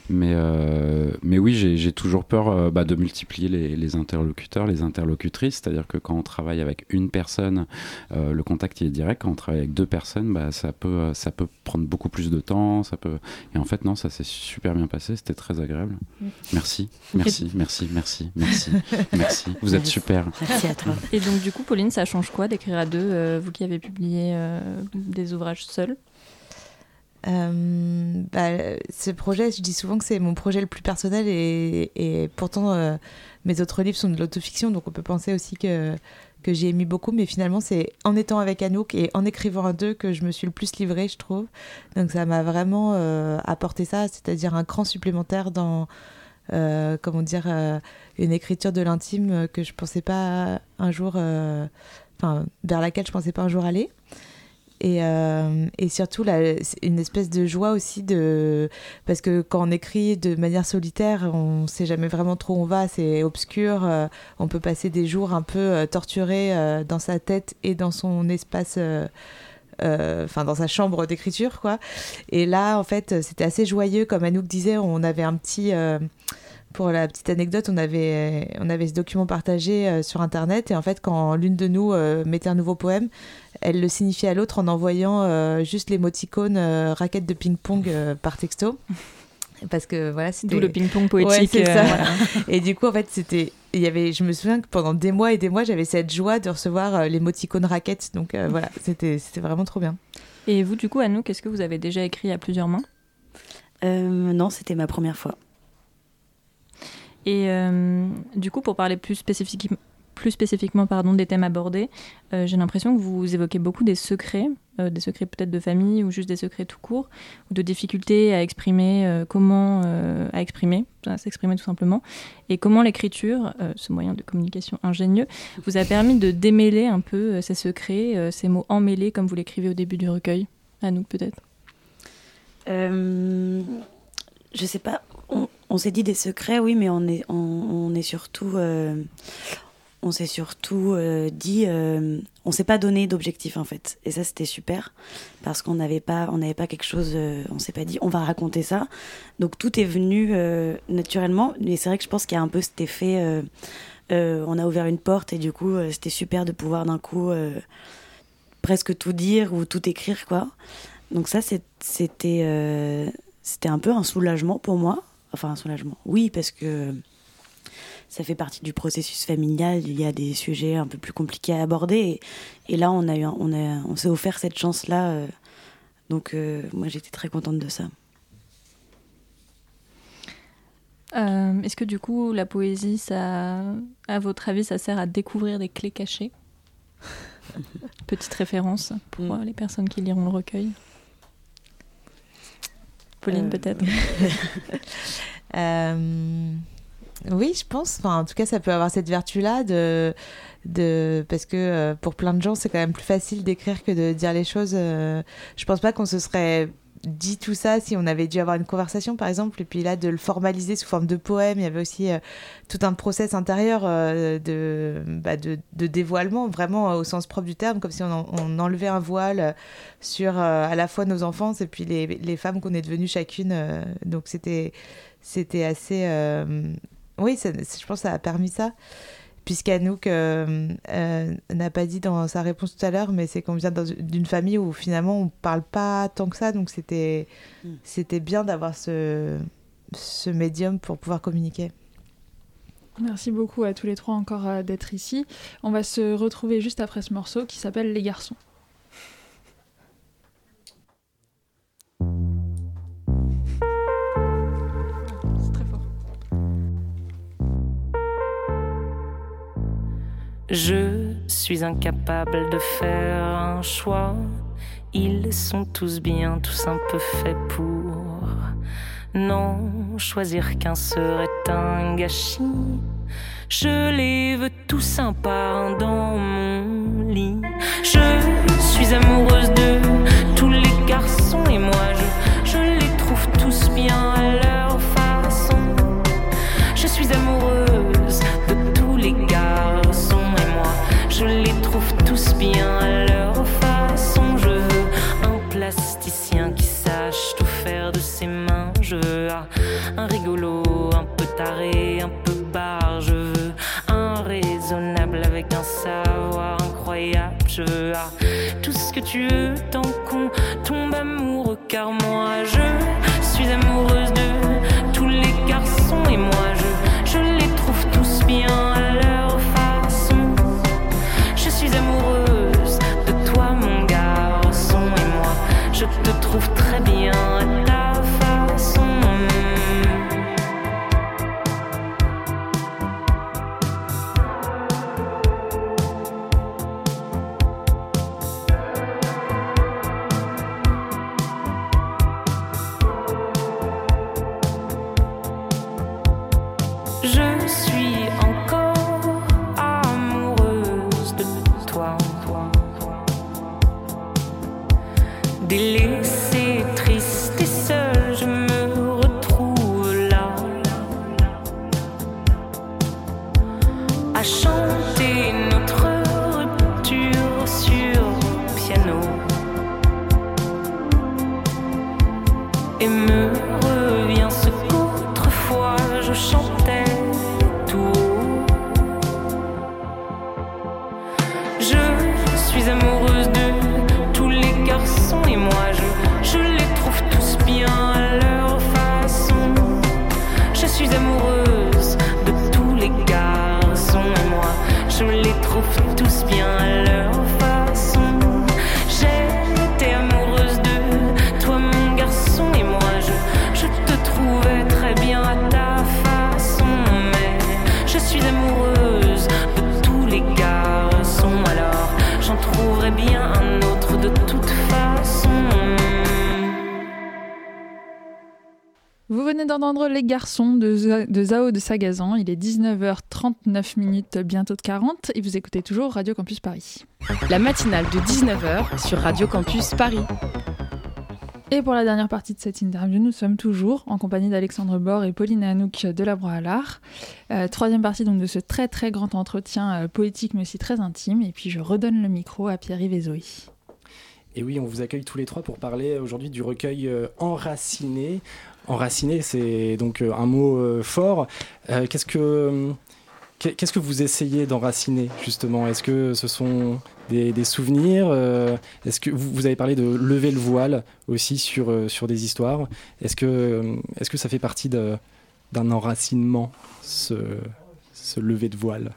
Mais euh, mais oui j'ai toujours peur bah, de multiplier les, les, interlocuteurs les interlocutrices. C'est à dire que quand on travaille avec une personne le contact il est direct. Quand on travaille avec deux personnes bah, ça peut ça peut prendre beaucoup plus de temps ça peut et en fait non ça s'est super bien passé c'était très agréable. Merci merci merci merci merci merci vous êtes super. Merci à toi. Et donc du coup Pauline ça change quoi d'écrire à deux euh, vous qui avez publié euh, des ouvrages seuls? Euh, bah, ce projet, je dis souvent que c'est mon projet le plus personnel et, et pourtant euh, mes autres livres sont de l'autofiction, donc on peut penser aussi que, que j'ai mis beaucoup, mais finalement c'est en étant avec Anouk et en écrivant à deux que je me suis le plus livrée, je trouve. Donc ça m'a vraiment euh, apporté ça, c'est-à-dire un cran supplémentaire dans, euh, comment dire, euh, une écriture de l'intime que je pensais pas un jour, enfin vers laquelle je pensais pas un jour aller. Et, euh, et, surtout une espèce de joie aussi de parce que quand on écrit de manière solitaire on sait jamais vraiment trop où on va c'est obscur euh, on peut passer des jours un peu euh, torturés euh, dans sa tête et dans son espace euh, enfin dans sa chambre d'écriture quoi et là en fait c'était assez joyeux comme Anouk disait on avait un petit pour la petite anecdote, on avait, on avait ce document partagé euh, sur Internet et en fait, quand l'une de nous euh, mettait un nouveau poème, elle le signifiait à l'autre en envoyant euh, juste l'émoticône euh, raquette de ping-pong euh, par texto. Parce que voilà, c'était. D'où le ping-pong poétique. Ouais, ça. Voilà. et du coup, en fait, c'était. Il y avait, je me souviens que pendant des mois et des mois, j'avais cette joie de recevoir l'émoticône raquette. Donc voilà, c'était vraiment trop bien. Et vous, du coup, Anouk, est-ce que vous avez déjà écrit à plusieurs mains? Non, c'était ma première fois. Et euh, du coup, pour parler plus, spécifique, plus spécifiquement pardon, des thèmes abordés, euh, j'ai l'impression que vous évoquez beaucoup des secrets, euh, des secrets peut-être de famille ou juste des secrets tout court, ou de difficultés à exprimer euh, comment à exprimer, à s'exprimer tout simplement, et comment l'écriture, ce moyen de communication ingénieux, vous a permis de démêler un peu ces secrets, ces mots emmêlés comme vous l'écrivez au début du recueil. À nous peut-être. je sais pas. On, s'est dit des secrets, oui, mais on est, on, est surtout, euh, on s'est surtout euh, dit, euh, on s'est pas donné d'objectif en fait, et ça c'était super parce qu'on n'avait pas, on n'avait pas quelque chose, euh, on s'est pas dit, on va raconter ça, donc tout est venu euh, naturellement, et c'est vrai que je pense qu'il y a un peu cet effet on a ouvert une porte et du coup, c'était super de pouvoir d'un coup presque tout dire ou tout écrire, quoi. Donc ça, c'était c'était un peu un soulagement pour moi. Enfin, un soulagement. Oui, parce que ça fait partie du processus familial. Il y a des sujets un peu plus compliqués à aborder. Et, là, on, a eu, on, a, on s'est offert cette chance-là. Euh, donc, euh, moi, j'étais très contente de ça. Euh, est-ce que du coup, la poésie, ça, à votre avis, ça sert à découvrir des clés cachées? Petite référence pour mm. les personnes qui liront le recueil? Pauline, peut-être? Oui, je pense. Enfin, en tout cas, ça peut avoir cette vertu-là de, de, parce que euh, pour plein de gens, c'est quand même plus facile d'écrire que de dire les choses. Euh. je pense pas qu'on se serait dit tout ça si on avait dû avoir une conversation, par exemple. Et puis là, de le formaliser sous forme de poème, il y avait aussi euh, tout un process intérieur de, bah, de, de, dévoilement, vraiment au sens propre du terme, comme si on, on enlevait un voile sur à la fois nos enfants et puis les, les femmes qu'on est devenues chacune. donc c'était c'était assez oui, je pense que ça a permis ça. Puisqu'Anouk euh, euh, n'a pas dit dans sa réponse tout à l'heure, mais c'est qu'on vient d'une famille où finalement on parle pas tant que ça, donc c'était mm. c'était bien d'avoir ce, ce médium pour pouvoir communiquer. Merci beaucoup à tous les trois encore euh, d'être ici. On va se retrouver juste après ce morceau qui s'appelle Les garçons. Je suis incapable de faire un choix. Ils sont tous bien, tous un peu faits pour. Non, choisir qu'un serait un gâchis. Je les veux tous par dans mon lit. Je suis amoureuse de tous les garçons et moi je, je les trouve tous bien à leur façon. Je suis amoureuse bien à leur façon. Je veux un plasticien qui sache tout faire de ses mains. Je veux un rigolo, un peu taré, un peu barre. Je veux un raisonnable avec un savoir incroyable. Je veux tout ce que tu veux trouve très bien d'entendre Les Garçons de, de Zao de Sagazan. Il est 19h39 minutes, bientôt de 40, et vous écoutez toujours Radio Campus Paris. La matinale de 19h sur Radio Campus Paris. Et pour la dernière partie de cette interview, nous sommes toujours en compagnie d'Alexandre Bord et Pauline Anouk de La Broie à l'Art. Euh, troisième partie donc de ce très très grand entretien euh, poétique mais aussi très intime. Et puis je redonne le micro à Pierre-Yves et Zoé. Et oui, on vous accueille tous les trois pour parler aujourd'hui du recueil euh, Enraciné, Enraciné, c'est donc euh, un mot euh, fort. Euh, qu'est-ce que Qu'est-ce que vous essayez d'enraciner justement? Est-ce que ce sont des, souvenirs Est-ce que vous, avez parlé de lever le voile aussi sur, sur des histoires? Est-ce que, est que ça fait partie d'un enracinement, ce, ce lever de voile?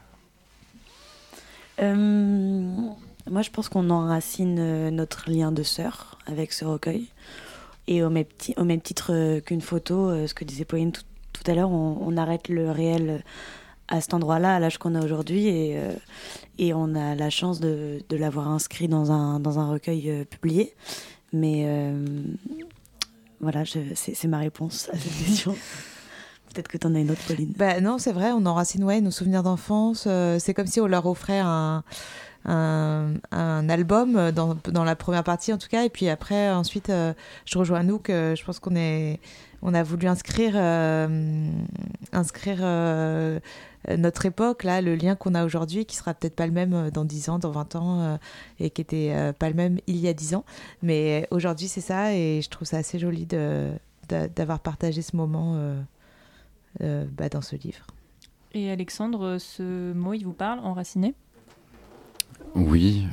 Moi, je pense qu'on enracine notre lien de sœur avec ce recueil. Et au même, au même titre qu'une photo, ce que disait Pauline tout, tout à l'heure, on, on, arrête le réel à cet endroit-là, à l'âge qu'on a aujourd'hui, et, euh, et on a la chance de, de l'avoir inscrit dans un, dans un recueil euh, publié. Mais euh, voilà, c'est ma réponse à cette question. Peut-être que tu en as une autre, Pauline. Bah, non, c'est vrai, on enracine ouais, nos souvenirs d'enfance. c'est comme si on leur offrait un, un, album dans, dans, la première partie, en tout cas. Et puis après, ensuite, je rejoins Anouk. je pense qu'on est on a voulu inscrire, inscrire euh, notre époque, là, le lien qu'on a aujourd'hui, qui sera peut-être pas le même euh, dans 10 ans, dans 20 ans, euh, et qui était pas le même il y a 10 ans. Mais aujourd'hui, c'est ça, et je trouve ça assez joli d'avoir partagé ce moment bah, dans ce livre. Et Alexandre, ce mot, il vous parle, enraciné? Oui.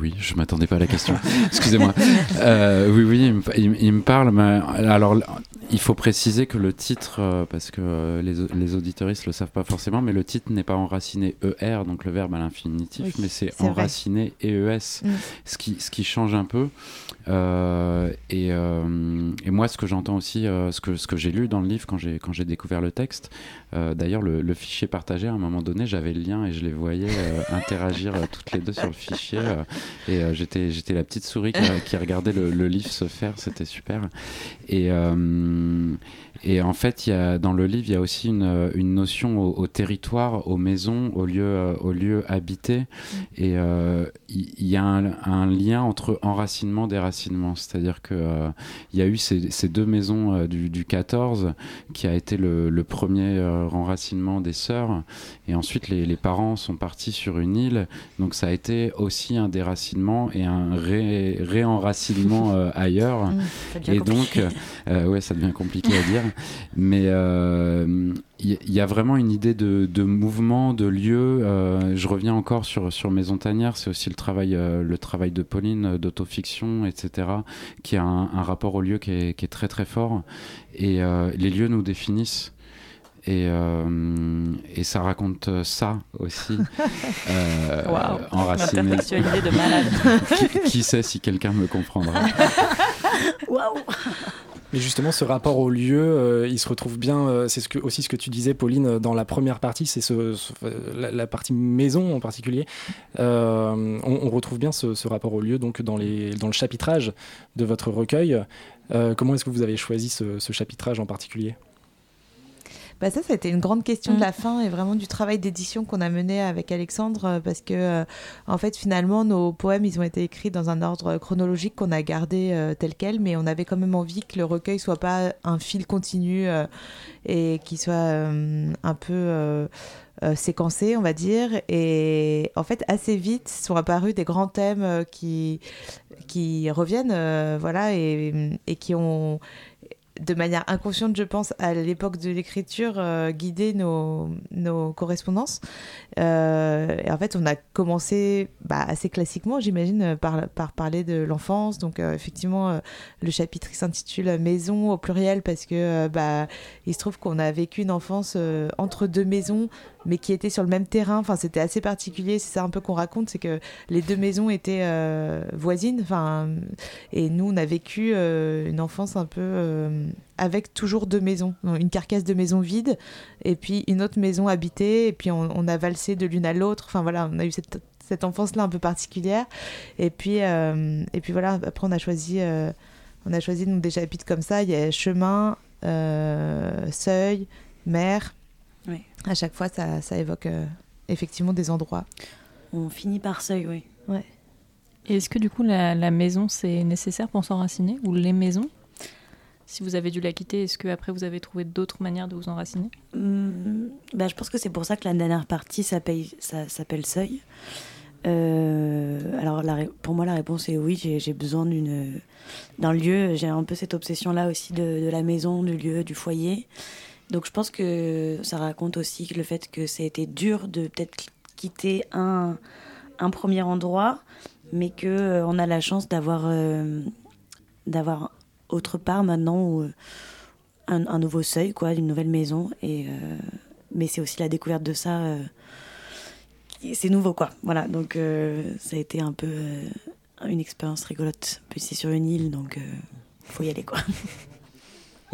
Oui, je m'attendais pas à la question. Excusez-moi. oui, oui, il, me parle. Mais alors, il faut préciser que le titre, euh, parce que euh, les, les auditoristes le savent pas forcément, mais le titre n'est pas enraciné ER, donc le verbe à l'infinitif, mais c'est enraciné EES, mm. ce, qui, ce qui change un peu. Euh, et, et, moi, ce que j'entends aussi, ce que, ce que j'ai lu dans le livre quand j'ai, quand j'ai découvert le texte, d'ailleurs, le, fichier partagé, à un moment donné, j'avais le lien et je les voyais interagir toutes les deux sur le fichier. et j'étais, j'étais la petite souris qui, qui regardait le, le, livre se faire, c'était super. Et. Euh, et en fait, y a, dans le livre, il y a aussi une, une notion au, territoire, aux maisons, aux lieux, euh, aux lieux habités. Mm. Et euh, il y, a un, lien entre enracinement et déracinement. C'est-à-dire qu'il il y a eu ces, ces deux maisons du, du, 14 qui a été le, le premier enracinement des sœurs. Et ensuite, les, les, parents sont partis sur une île. Donc ça a été aussi un déracinement et un ré, réenracinement ailleurs. Mm, et donc, ouais, ça devient compliqué à dire. Mais il euh, y, a vraiment une idée de, mouvement, de lieu. Euh, je reviens encore sur, sur Maison Tanière, c'est aussi le travail, euh, le travail de Pauline, d'autofiction, etc., qui a un, rapport au lieu qui est, qui est, très très fort. Et les lieux nous définissent. Et, et, ça raconte ça aussi. wow. enraciné. de malade. qui, qui, sait si quelqu'un me comprendra Waouh mais justement, ce rapport au lieu, euh, il se retrouve bien. Euh, c'est aussi ce que tu disais, Pauline, euh, dans la première partie, c'est ce, la, partie maison en particulier. On, retrouve bien ce, rapport au lieu donc dans, le chapitrage de votre recueil. comment est-ce que vous avez choisi ce chapitrage en particulier? Bah ça, ça a été une grande question de mm. la fin et vraiment du travail d'édition qu'on a mené avec Alexandre euh, parce que, euh, en fait, finalement, nos poèmes, ils ont été écrits dans un ordre chronologique qu'on a gardé euh, tel quel, mais on avait quand même envie que le recueil soit pas un fil continu et qu'il soit un peu séquencé, on va dire. Et en fait, assez vite sont apparus des grands thèmes qui, qui reviennent, voilà, et, et qui ont de manière inconsciente, je pense, à l'époque de l'écriture, euh, guider nos, correspondances. Euh, et en fait, on a commencé bah, assez classiquement, j'imagine, par, par parler de l'enfance. Donc, euh, effectivement, le chapitre s'intitule Maison au pluriel parce que bah, il se trouve qu'on a vécu une enfance entre deux maisons mais qui étaient sur le même terrain. Enfin, c'était assez particulier. C'est ça un peu qu'on raconte, c'est que les deux maisons étaient euh, voisines. Enfin, et nous, on a vécu euh, une enfance un peu euh, avec toujours deux maisons, une carcasse de maison vide, et puis une autre maison habitée, et puis on, a valsé de l'une à l'autre. Enfin voilà, on a eu cette, cette enfance-là un peu particulière. Et puis, et puis voilà. Après, on a choisi, on a choisi donc des chapitres comme ça. Il y a chemin, seuil, mer. À chaque fois, ça, ça évoque euh, effectivement des endroits. On finit par seuil, oui. Ouais. Et est-ce que du coup, la, la maison, c'est nécessaire pour s'enraciner Ou les maisons? Si vous avez dû la quitter, est-ce que après vous avez trouvé d'autres manières de vous enraciner? Mmh, bah, Je pense que c'est pour ça que la dernière partie s'appelle Seuil. Euh, alors la, pour moi la réponse est oui, j'ai besoin d'un lieu. J'ai un peu cette obsession là aussi de, de, la maison, du lieu, du foyer Donc je pense que ça raconte aussi le fait que ça a été dur de peut-être quitter un, un premier endroit, mais que euh, on a la chance d'avoir euh, d'avoir autre part maintenant euh, un, un nouveau seuil, quoi, d'une nouvelle maison. Et mais c'est aussi la découverte de ça. c'est nouveau, quoi. Voilà, donc ça a été un peu une expérience rigolote. Puis c'est sur une île, donc faut y aller, quoi.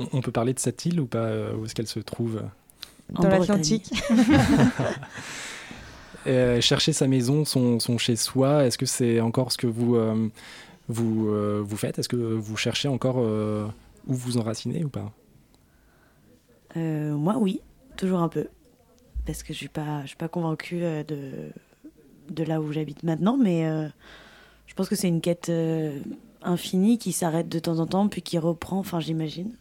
On, on peut parler de cette île ou pas euh, Où est-ce qu'elle se trouve Dans l'Atlantique. Euh, Chercher sa maison, son, son chez soi, est-ce que c'est encore ce que vous, euh, vous, euh, vous faites? Est-ce que vous cherchez encore euh, où vous enraciner ou pas? Euh, moi, oui, toujours un peu. Parce que je suis pas, je suis pas convaincue de, de là où j'habite maintenant, mais euh, je pense que c'est une quête euh, infinie qui s'arrête de temps en temps, puis qui reprend, enfin, j'imagine.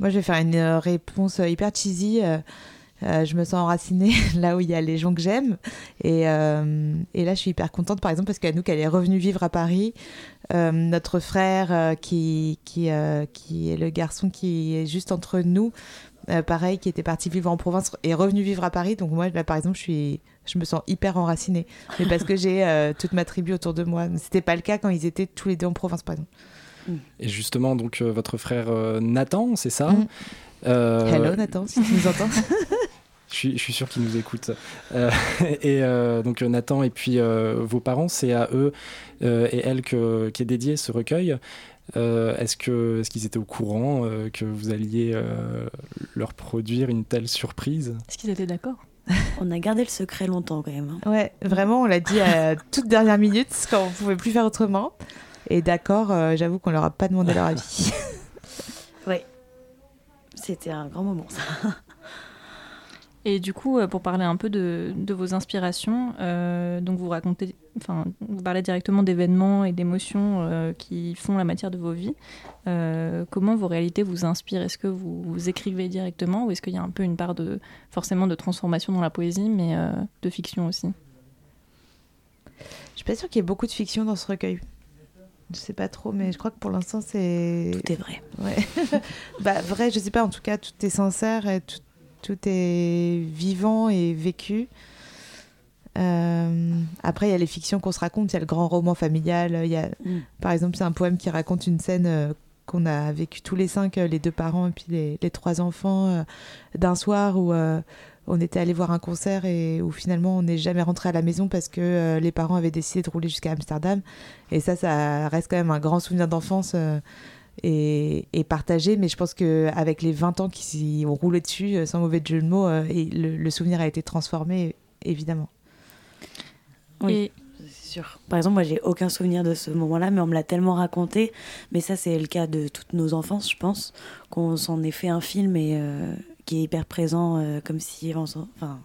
Moi, je vais faire une euh, réponse euh, hyper cheesy. euh, je me sens enracinée là où il y a les gens que j'aime. Et, là, je suis hyper contente, par exemple, parce qu'Anouk, elle est revenue vivre à Paris. Notre frère, qui, est le garçon qui est juste entre nous, pareil, qui était parti vivre en province, est revenu vivre à Paris. Donc moi, là, par exemple, je, je me sens hyper enracinée. Mais parce que j'ai toute ma tribu autour de moi. C'était pas le cas quand ils étaient tous les deux en province, par exemple. Et justement, donc euh, votre frère euh, Nathan, c'est ça. Euh, Hello, Nathan, si tu nous entends. Je suis, je suis sûr qu'il nous écoute. Euh, et euh, donc Nathan et puis euh, vos parents, c'est à eux euh, et elle que, qui est dédié ce recueil. Euh, est-ce que est-ce qu'ils étaient au courant euh, que vous alliez euh, leur produire une telle surprise? Est-ce qu'ils étaient d'accord? On a gardé le secret longtemps quand même. hein. Ouais, vraiment, on l'a dit à toute dernière minute quand on pouvait plus faire autrement. Et d'accord, euh, j'avoue qu'on leur a pas demandé leur avis. Ouais. C'était un grand moment, ça. Et du coup, euh, pour parler un peu de, de vos inspirations, euh, donc vous racontez, enfin, vous parlez directement d'événements et d'émotions euh, qui font la matière de vos vies. Euh, comment vos réalités vous inspirent? Est-ce que vous, vous écrivez directement ou est-ce qu'il y a un peu une part de forcément de transformation dans la poésie, mais euh, de fiction aussi? Je suis pas sûre qu'il y ait beaucoup de fiction dans ce recueil. Je sais pas trop, mais je crois que pour l'instant, c'est. Tout est vrai. Ouais. bah, vrai, je sais pas, en tout cas, tout est sincère et tout, tout est vivant et vécu. Euh, après, il y a les fictions qu'on se raconte, il y a le grand roman familial. Il y a, Mm. Par exemple, c'est un poème qui raconte une scène euh, qu'on a vécue tous les cinq, euh, les deux parents et puis les, les trois enfants, d'un soir où on était allé voir un concert et où finalement on n'est jamais rentré à la maison parce que euh, les parents avaient décidé de rouler jusqu'à Amsterdam. Et ça, ça reste quand même un grand souvenir d'enfance. euh, et, et partagé, mais je pense qu'avec les 20 ans qui s'y ont roulé dessus, euh, sans mauvais jeu de mots, euh, et le, le souvenir a été transformé, évidemment. Oui. Et C'est sûr. Par exemple, moi, j'ai aucun souvenir de ce moment-là, mais on me l'a tellement raconté. Mais ça, c'est le cas de toutes nos enfances, je pense, qu'on s'en ait fait un film et euh, qui est hyper présent, euh, comme si, on enfin,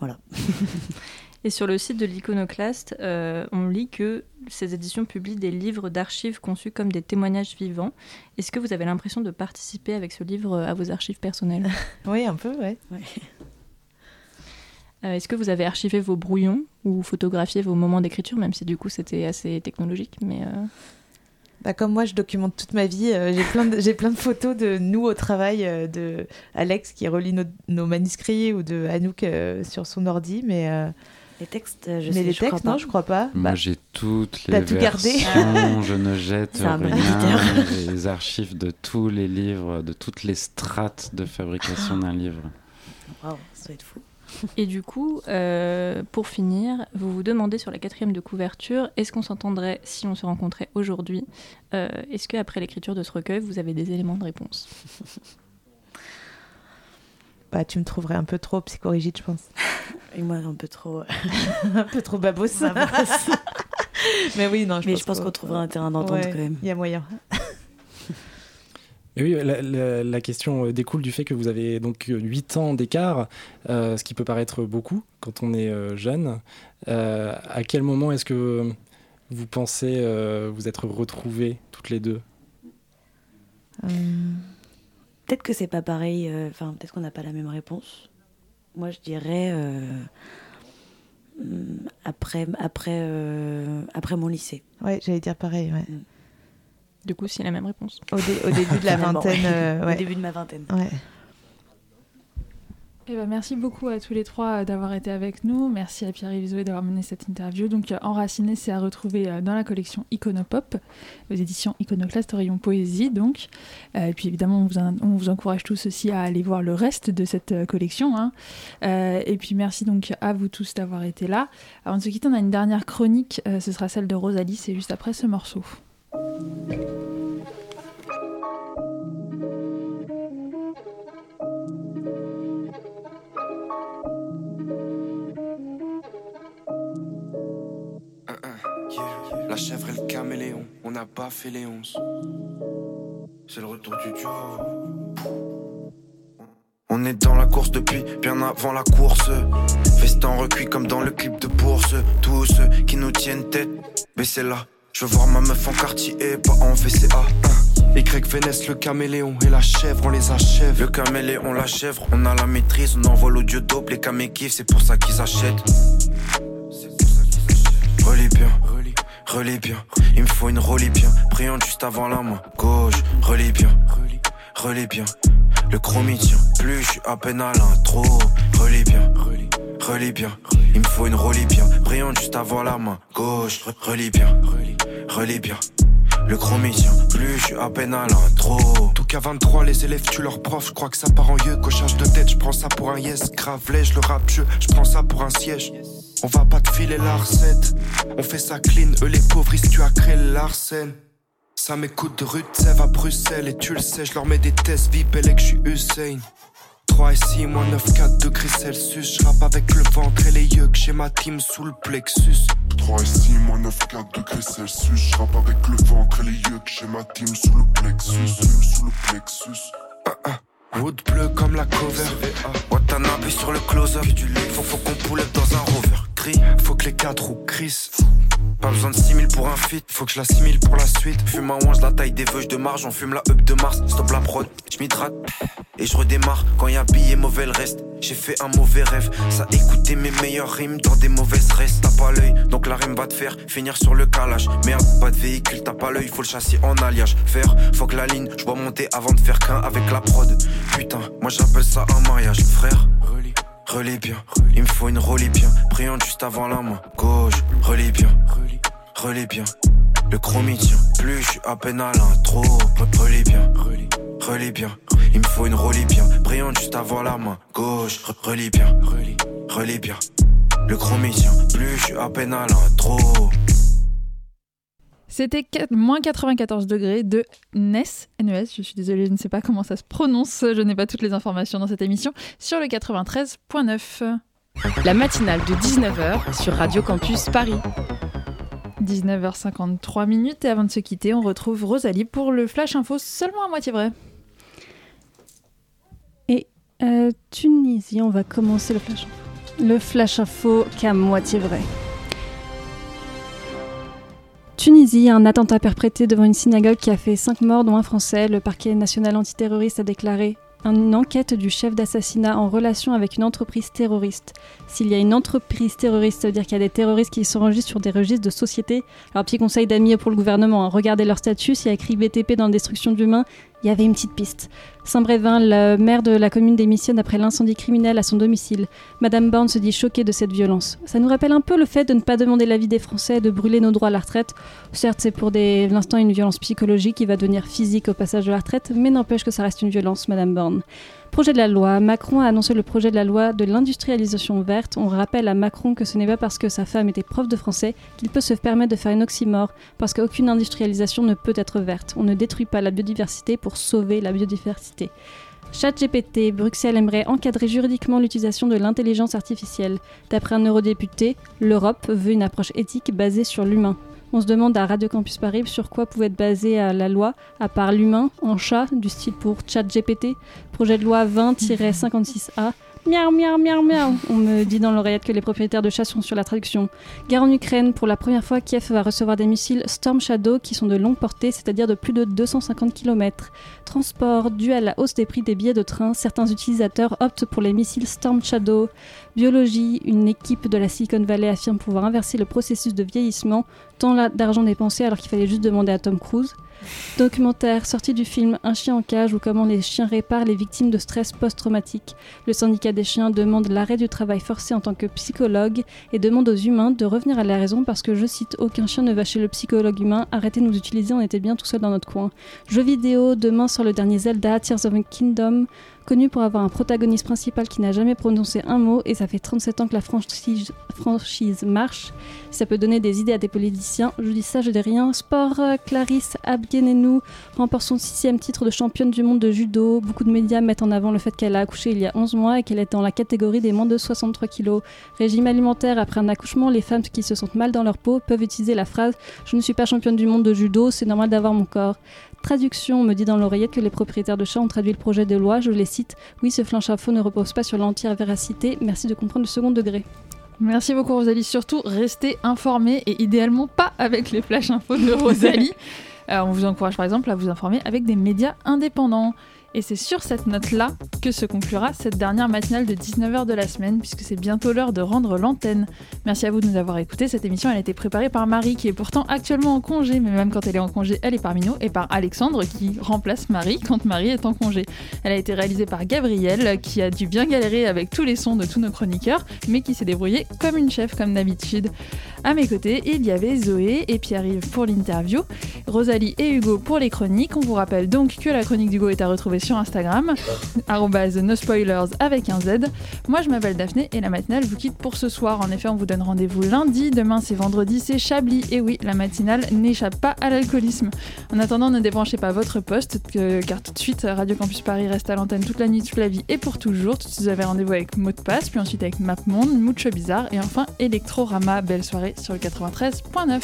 voilà. Et sur le site de l'Iconoclaste, euh, on lit que ces éditions publient des livres d'archives conçus comme des témoignages vivants. Est-ce que vous avez l'impression de participer avec ce livre à vos archives personnelles? Oui, un peu, ouais. Euh, Est-ce que vous avez archivé vos brouillons ou photographié vos moments d'écriture, même si du coup c'était assez technologique mais euh, Bah, comme moi, je documente toute ma vie. euh, j'ai plein, de- j'ai plein de photos de nous au travail, euh, de Alex qui relit nos, nos manuscrits ou de Anouk euh, sur son ordi, mais, euh, Les textes, je mais sais, les je crois textes, pas. non, je crois pas. Moi, Bah, j'ai toutes les t'as tout gardé versions, je ne jette rien. J'ai les archives de tous les livres, de toutes les strates de fabrication d'un livre. Waouh, ça doit être fou. Et du coup, euh, pour finir, vous vous demandez sur la quatrième de couverture, est-ce qu'on s'entendrait si on se rencontrait aujourd'hui Euh, Est-ce qu'après l'écriture de ce recueil, vous avez des éléments de réponse? Bah, tu me trouverais un peu trop psychorigide, je pense. Et moi, un peu trop. euh, un peu trop babos. babosse. mais oui, non, je mais pense je pense qu'on- qu'on trouvera un terrain d'entente Ouais, quand même. Il y a moyen. Oui, la, la- la question euh, découle du fait que vous avez donc 8 ans d'écart, euh, ce qui peut paraître beaucoup quand on est euh, jeune. Euh, à quel moment est-ce que vous pensez euh, vous être retrouvés toutes les deux? Peut-être que c'est pas pareil, euh, enfin, peut-être qu'on n'a pas la même réponse. Moi, je dirais euh, hum, après, après, euh, après mon lycée. ouais, j'allais dire pareil. Ouais. Du coup, c'est la même réponse. Au, dé- au début de la vingtaine. ouais. euh, Au début de ma vingtaine. Ouais. Eh ben, merci beaucoup à tous les trois euh, d'avoir été avec nous. Merci à Pierre Zoé d'avoir mené cette interview. Donc, euh, Enraciné, c'est à retrouver dans la collection Iconopop, aux éditions Iconoclast Rayon Poésie. Donc. et puis, évidemment, on vous, on vous, encourage tous aussi à aller voir le reste de cette collection. Hein. et puis, merci donc à vous tous d'avoir été là. Avant de se quitter, on a une dernière chronique. ce sera celle de Rosalie. C'est juste après ce morceau. La chèvre et le caméléon, on n'a pas fait les onces. C'est le retour du duo. On est dans la course depuis bien avant la course. Festin recuit comme dans le clip de bourse. Tous ceux qui nous tiennent tête, baissez là. Je veux voir ma meuf en quartier et pas en VCA. Y Vénès, le caméléon et la chèvre, on les achève. Le caméléon, la chèvre, on a la maîtrise, on envoie l'audio dope, les camés kiffent, c'est pour ça qu'ils achètent. Relis bien, relis bien. Il me faut une relis bien. Brillante juste avant la main gauche. Relis bien, relis bien. Le chromie tient plus, je suis à peine à l'intro. Relis bien, relis bien. Il me faut une relis bien. Brillante juste avant la main gauche. Relis bien, relis bien. Le chromie tient plus, je suis à peine à l'intro. Tout qu'à 23, les élèves tuent leurs profs. Je crois que ça part en yeux. Cochage de tête, je prends ça pour un yes. Grave, je le rap, je prends ça pour un siège. On va pas te filer la recette. On fait ça clean, eux les pauvres, ils tu as créé l'arsène. Ça m'écoute de rue de à Bruxelles et tu le sais, je leur mets des tests VIP et que je suis Hussein. 3 et 6, moins 9, 4 degrés Celsius. Je avec le ventre et les yeux que j'ai ma team sous le plexus. 3 et 6, moins 9, 4 degrés Celsius. Je avec le ventre et les yeux que j'ai ma team sous le plexus. Sous le plexus. Ah, ah. Wood bleu comme la cover. Watanabe sur le close-up. Faut, faut qu'on poule dans un rover. Gris, faut que les quatre roues crissent. Pas besoin de 6000 pour un fit, faut que je l'assimile pour la suite. Fume un wange, la taille des veuches de marge, on fume la up de Mars. Stop la prod, je m'hydrate et je redémarre. Quand y a billet mauvais le reste, j'ai fait un mauvais rêve. Ça écoutait mes meilleures rimes dans des mauvaises restes. T'as pas l'œil, donc la rime va te faire finir sur le calage. Merde, pas de véhicule, t'as pas l'œil, faut le châssis en alliage. Faire, faut que la ligne, je dois monter avant de faire qu'un avec la prod. Putain, moi j'appelle ça un mariage, frère. Relis bien, il me faut une relis bien. Brillante juste avant la main gauche. Relis bien, relis bien. Le chromie tient plus, je suis à peine à l'intro. Relis bien, relis bien. Il me faut une relis bien. Brillante juste avant la main gauche. Relis bien, relis bien. Le chromie tient plus, je suis à peine à l'intro. C'était moins 94 degrés de NES, NES, je suis désolée, je ne sais pas comment ça se prononce, je n'ai pas toutes les informations dans cette émission, sur le 93.9. La matinale de 19h sur Radio Campus Paris. 19h53 minutes et avant de se quitter, on retrouve Rosalie pour le Flash Info seulement à moitié vrai. Et euh, Tunisie, on va commencer le Flash Info. Le Flash Info qu'à moitié vrai. Tunisie, un attentat perpétré devant une synagogue qui a fait 5 morts, dont un Français. Le parquet national antiterroriste a déclaré une enquête du chef d'assassinat en relation avec une entreprise terroriste. S'il y a une entreprise terroriste, ça veut dire qu'il y a des terroristes qui s'enregistrent sur des registres de société. Alors, petit conseil d'amis pour le gouvernement, hein. regardez leur statut, s'il y a écrit BTP dans la destruction d'humains, il y avait une petite piste. Saint-Brévin, le maire de la commune démissionne après l'incendie criminel à son domicile. Madame Borne se dit choquée de cette violence. Ça nous rappelle un peu le fait de ne pas demander l'avis des Français, de brûler nos droits à la retraite. Certes, c'est pour l'instant une violence psychologique qui va devenir physique au passage de la retraite, mais n'empêche que ça reste une violence, Madame Borne. Projet de la loi. Macron a annoncé le projet de la loi de l'industrialisation verte. On rappelle à Macron que ce n'est pas parce que sa femme était prof de français qu'il peut se permettre de faire une oxymore, parce qu'aucune industrialisation ne peut être verte. On ne détruit pas la biodiversité pour sauver la biodiversité. ChatGPT, Bruxelles aimerait encadrer juridiquement l'utilisation de l'intelligence artificielle. D'après un eurodéputé, l'Europe veut une approche éthique basée sur l'humain. On se demande à Radio Campus Paris sur quoi pouvait être basée euh, la loi, à part l'humain en chat, du style pour ChatGPT, projet de loi 20-56A, Miaou, miaou, miaou, miaou. On me dit dans l'oreillette que les propriétaires de chats sont sur la traduction. Guerre en Ukraine, pour la première fois, Kiev va recevoir des missiles Storm Shadow qui sont de longue portée, c'est-à-dire de plus de 250 km. Transport, dû à la hausse des prix des billets de train, certains utilisateurs optent pour les missiles Storm Shadow. Biologie, une équipe de la Silicon Valley affirme pouvoir inverser le processus de vieillissement, tant d'argent dépensé alors qu'il fallait juste demander à Tom Cruise. Documentaire sorti du film Un chien en cage ou comment les chiens réparent les victimes de stress post-traumatique. Le syndicat des chiens demande l'arrêt du travail forcé en tant que psychologue et demande aux humains de revenir à la raison parce que, je cite, aucun chien ne va chez le psychologue humain, arrêtez de nous utiliser, on était bien tout seul dans notre coin. Jeux vidéo, demain sur le dernier Zelda, Tears of a Kingdom, connu pour avoir un protagoniste principal qui n'a jamais prononcé un mot et ça fait 37 ans que la franchise, franchise marche. Ça peut donner des idées à des politiciens, je dis ça, je dis rien. Sport, euh, Clarisse Abgenenou remporte son sixième titre de championne du monde de judo. Beaucoup de médias mettent en avant le fait qu'elle a accouché il y a 11 mois et qu'elle est dans la catégorie des moins de 63 kilos. Régime alimentaire, après un accouchement, les femmes qui se sentent mal dans leur peau peuvent utiliser la phrase « Je ne suis pas championne du monde de judo, c'est normal d'avoir mon corps ». Traduction, on me dit dans l'oreillette que les propriétaires de chats ont traduit le projet de loi. Je les cite. Oui, ce flanche à faux ne repose pas sur l'entière véracité. Merci de comprendre le second degré. Merci beaucoup Rosalie. Surtout, restez informés et idéalement pas avec les flash infos de Rosalie. Euh, on vous encourage par exemple à vous informer avec des médias indépendants. Et c'est sur cette note-là que se conclura cette dernière matinale de 19h de la semaine, puisque c'est bientôt l'heure de rendre l'antenne. Merci à vous de nous avoir écoutés. Cette émission, elle a été préparée par Marie, qui est pourtant actuellement en congé, mais même quand elle est en congé, elle est parmi nous, et par Alexandre, qui remplace Marie quand Marie est en congé. Elle a été réalisée par Gabriel, qui a dû bien galérer avec tous les sons de tous nos chroniqueurs, mais qui s'est débrouillée comme une chef, comme d'habitude. À mes côtés, il y avait Zoé et Pierre-Yves pour l'interview, Rosalie et Hugo pour les chroniques. On vous rappelle donc que la chronique d'Hugo est à retrouver sur Instagram, no spoilers avec un Z. Moi je m'appelle Daphné et la matinale vous quitte pour ce soir. En effet, on vous donne rendez-vous lundi, demain c'est vendredi, c'est Chablis. Et oui, la matinale n'échappe pas à l'alcoolisme. En attendant, ne débranchez pas votre poste, car tout de suite, Radio Campus Paris reste à l'antenne toute la nuit, toute la vie et pour toujours. Tout de suite, vous avez rendez-vous avec Mot de passe, puis ensuite avec MapMonde, Mucho Bizarre et enfin Electrorama. Belle soirée sur le 93.9.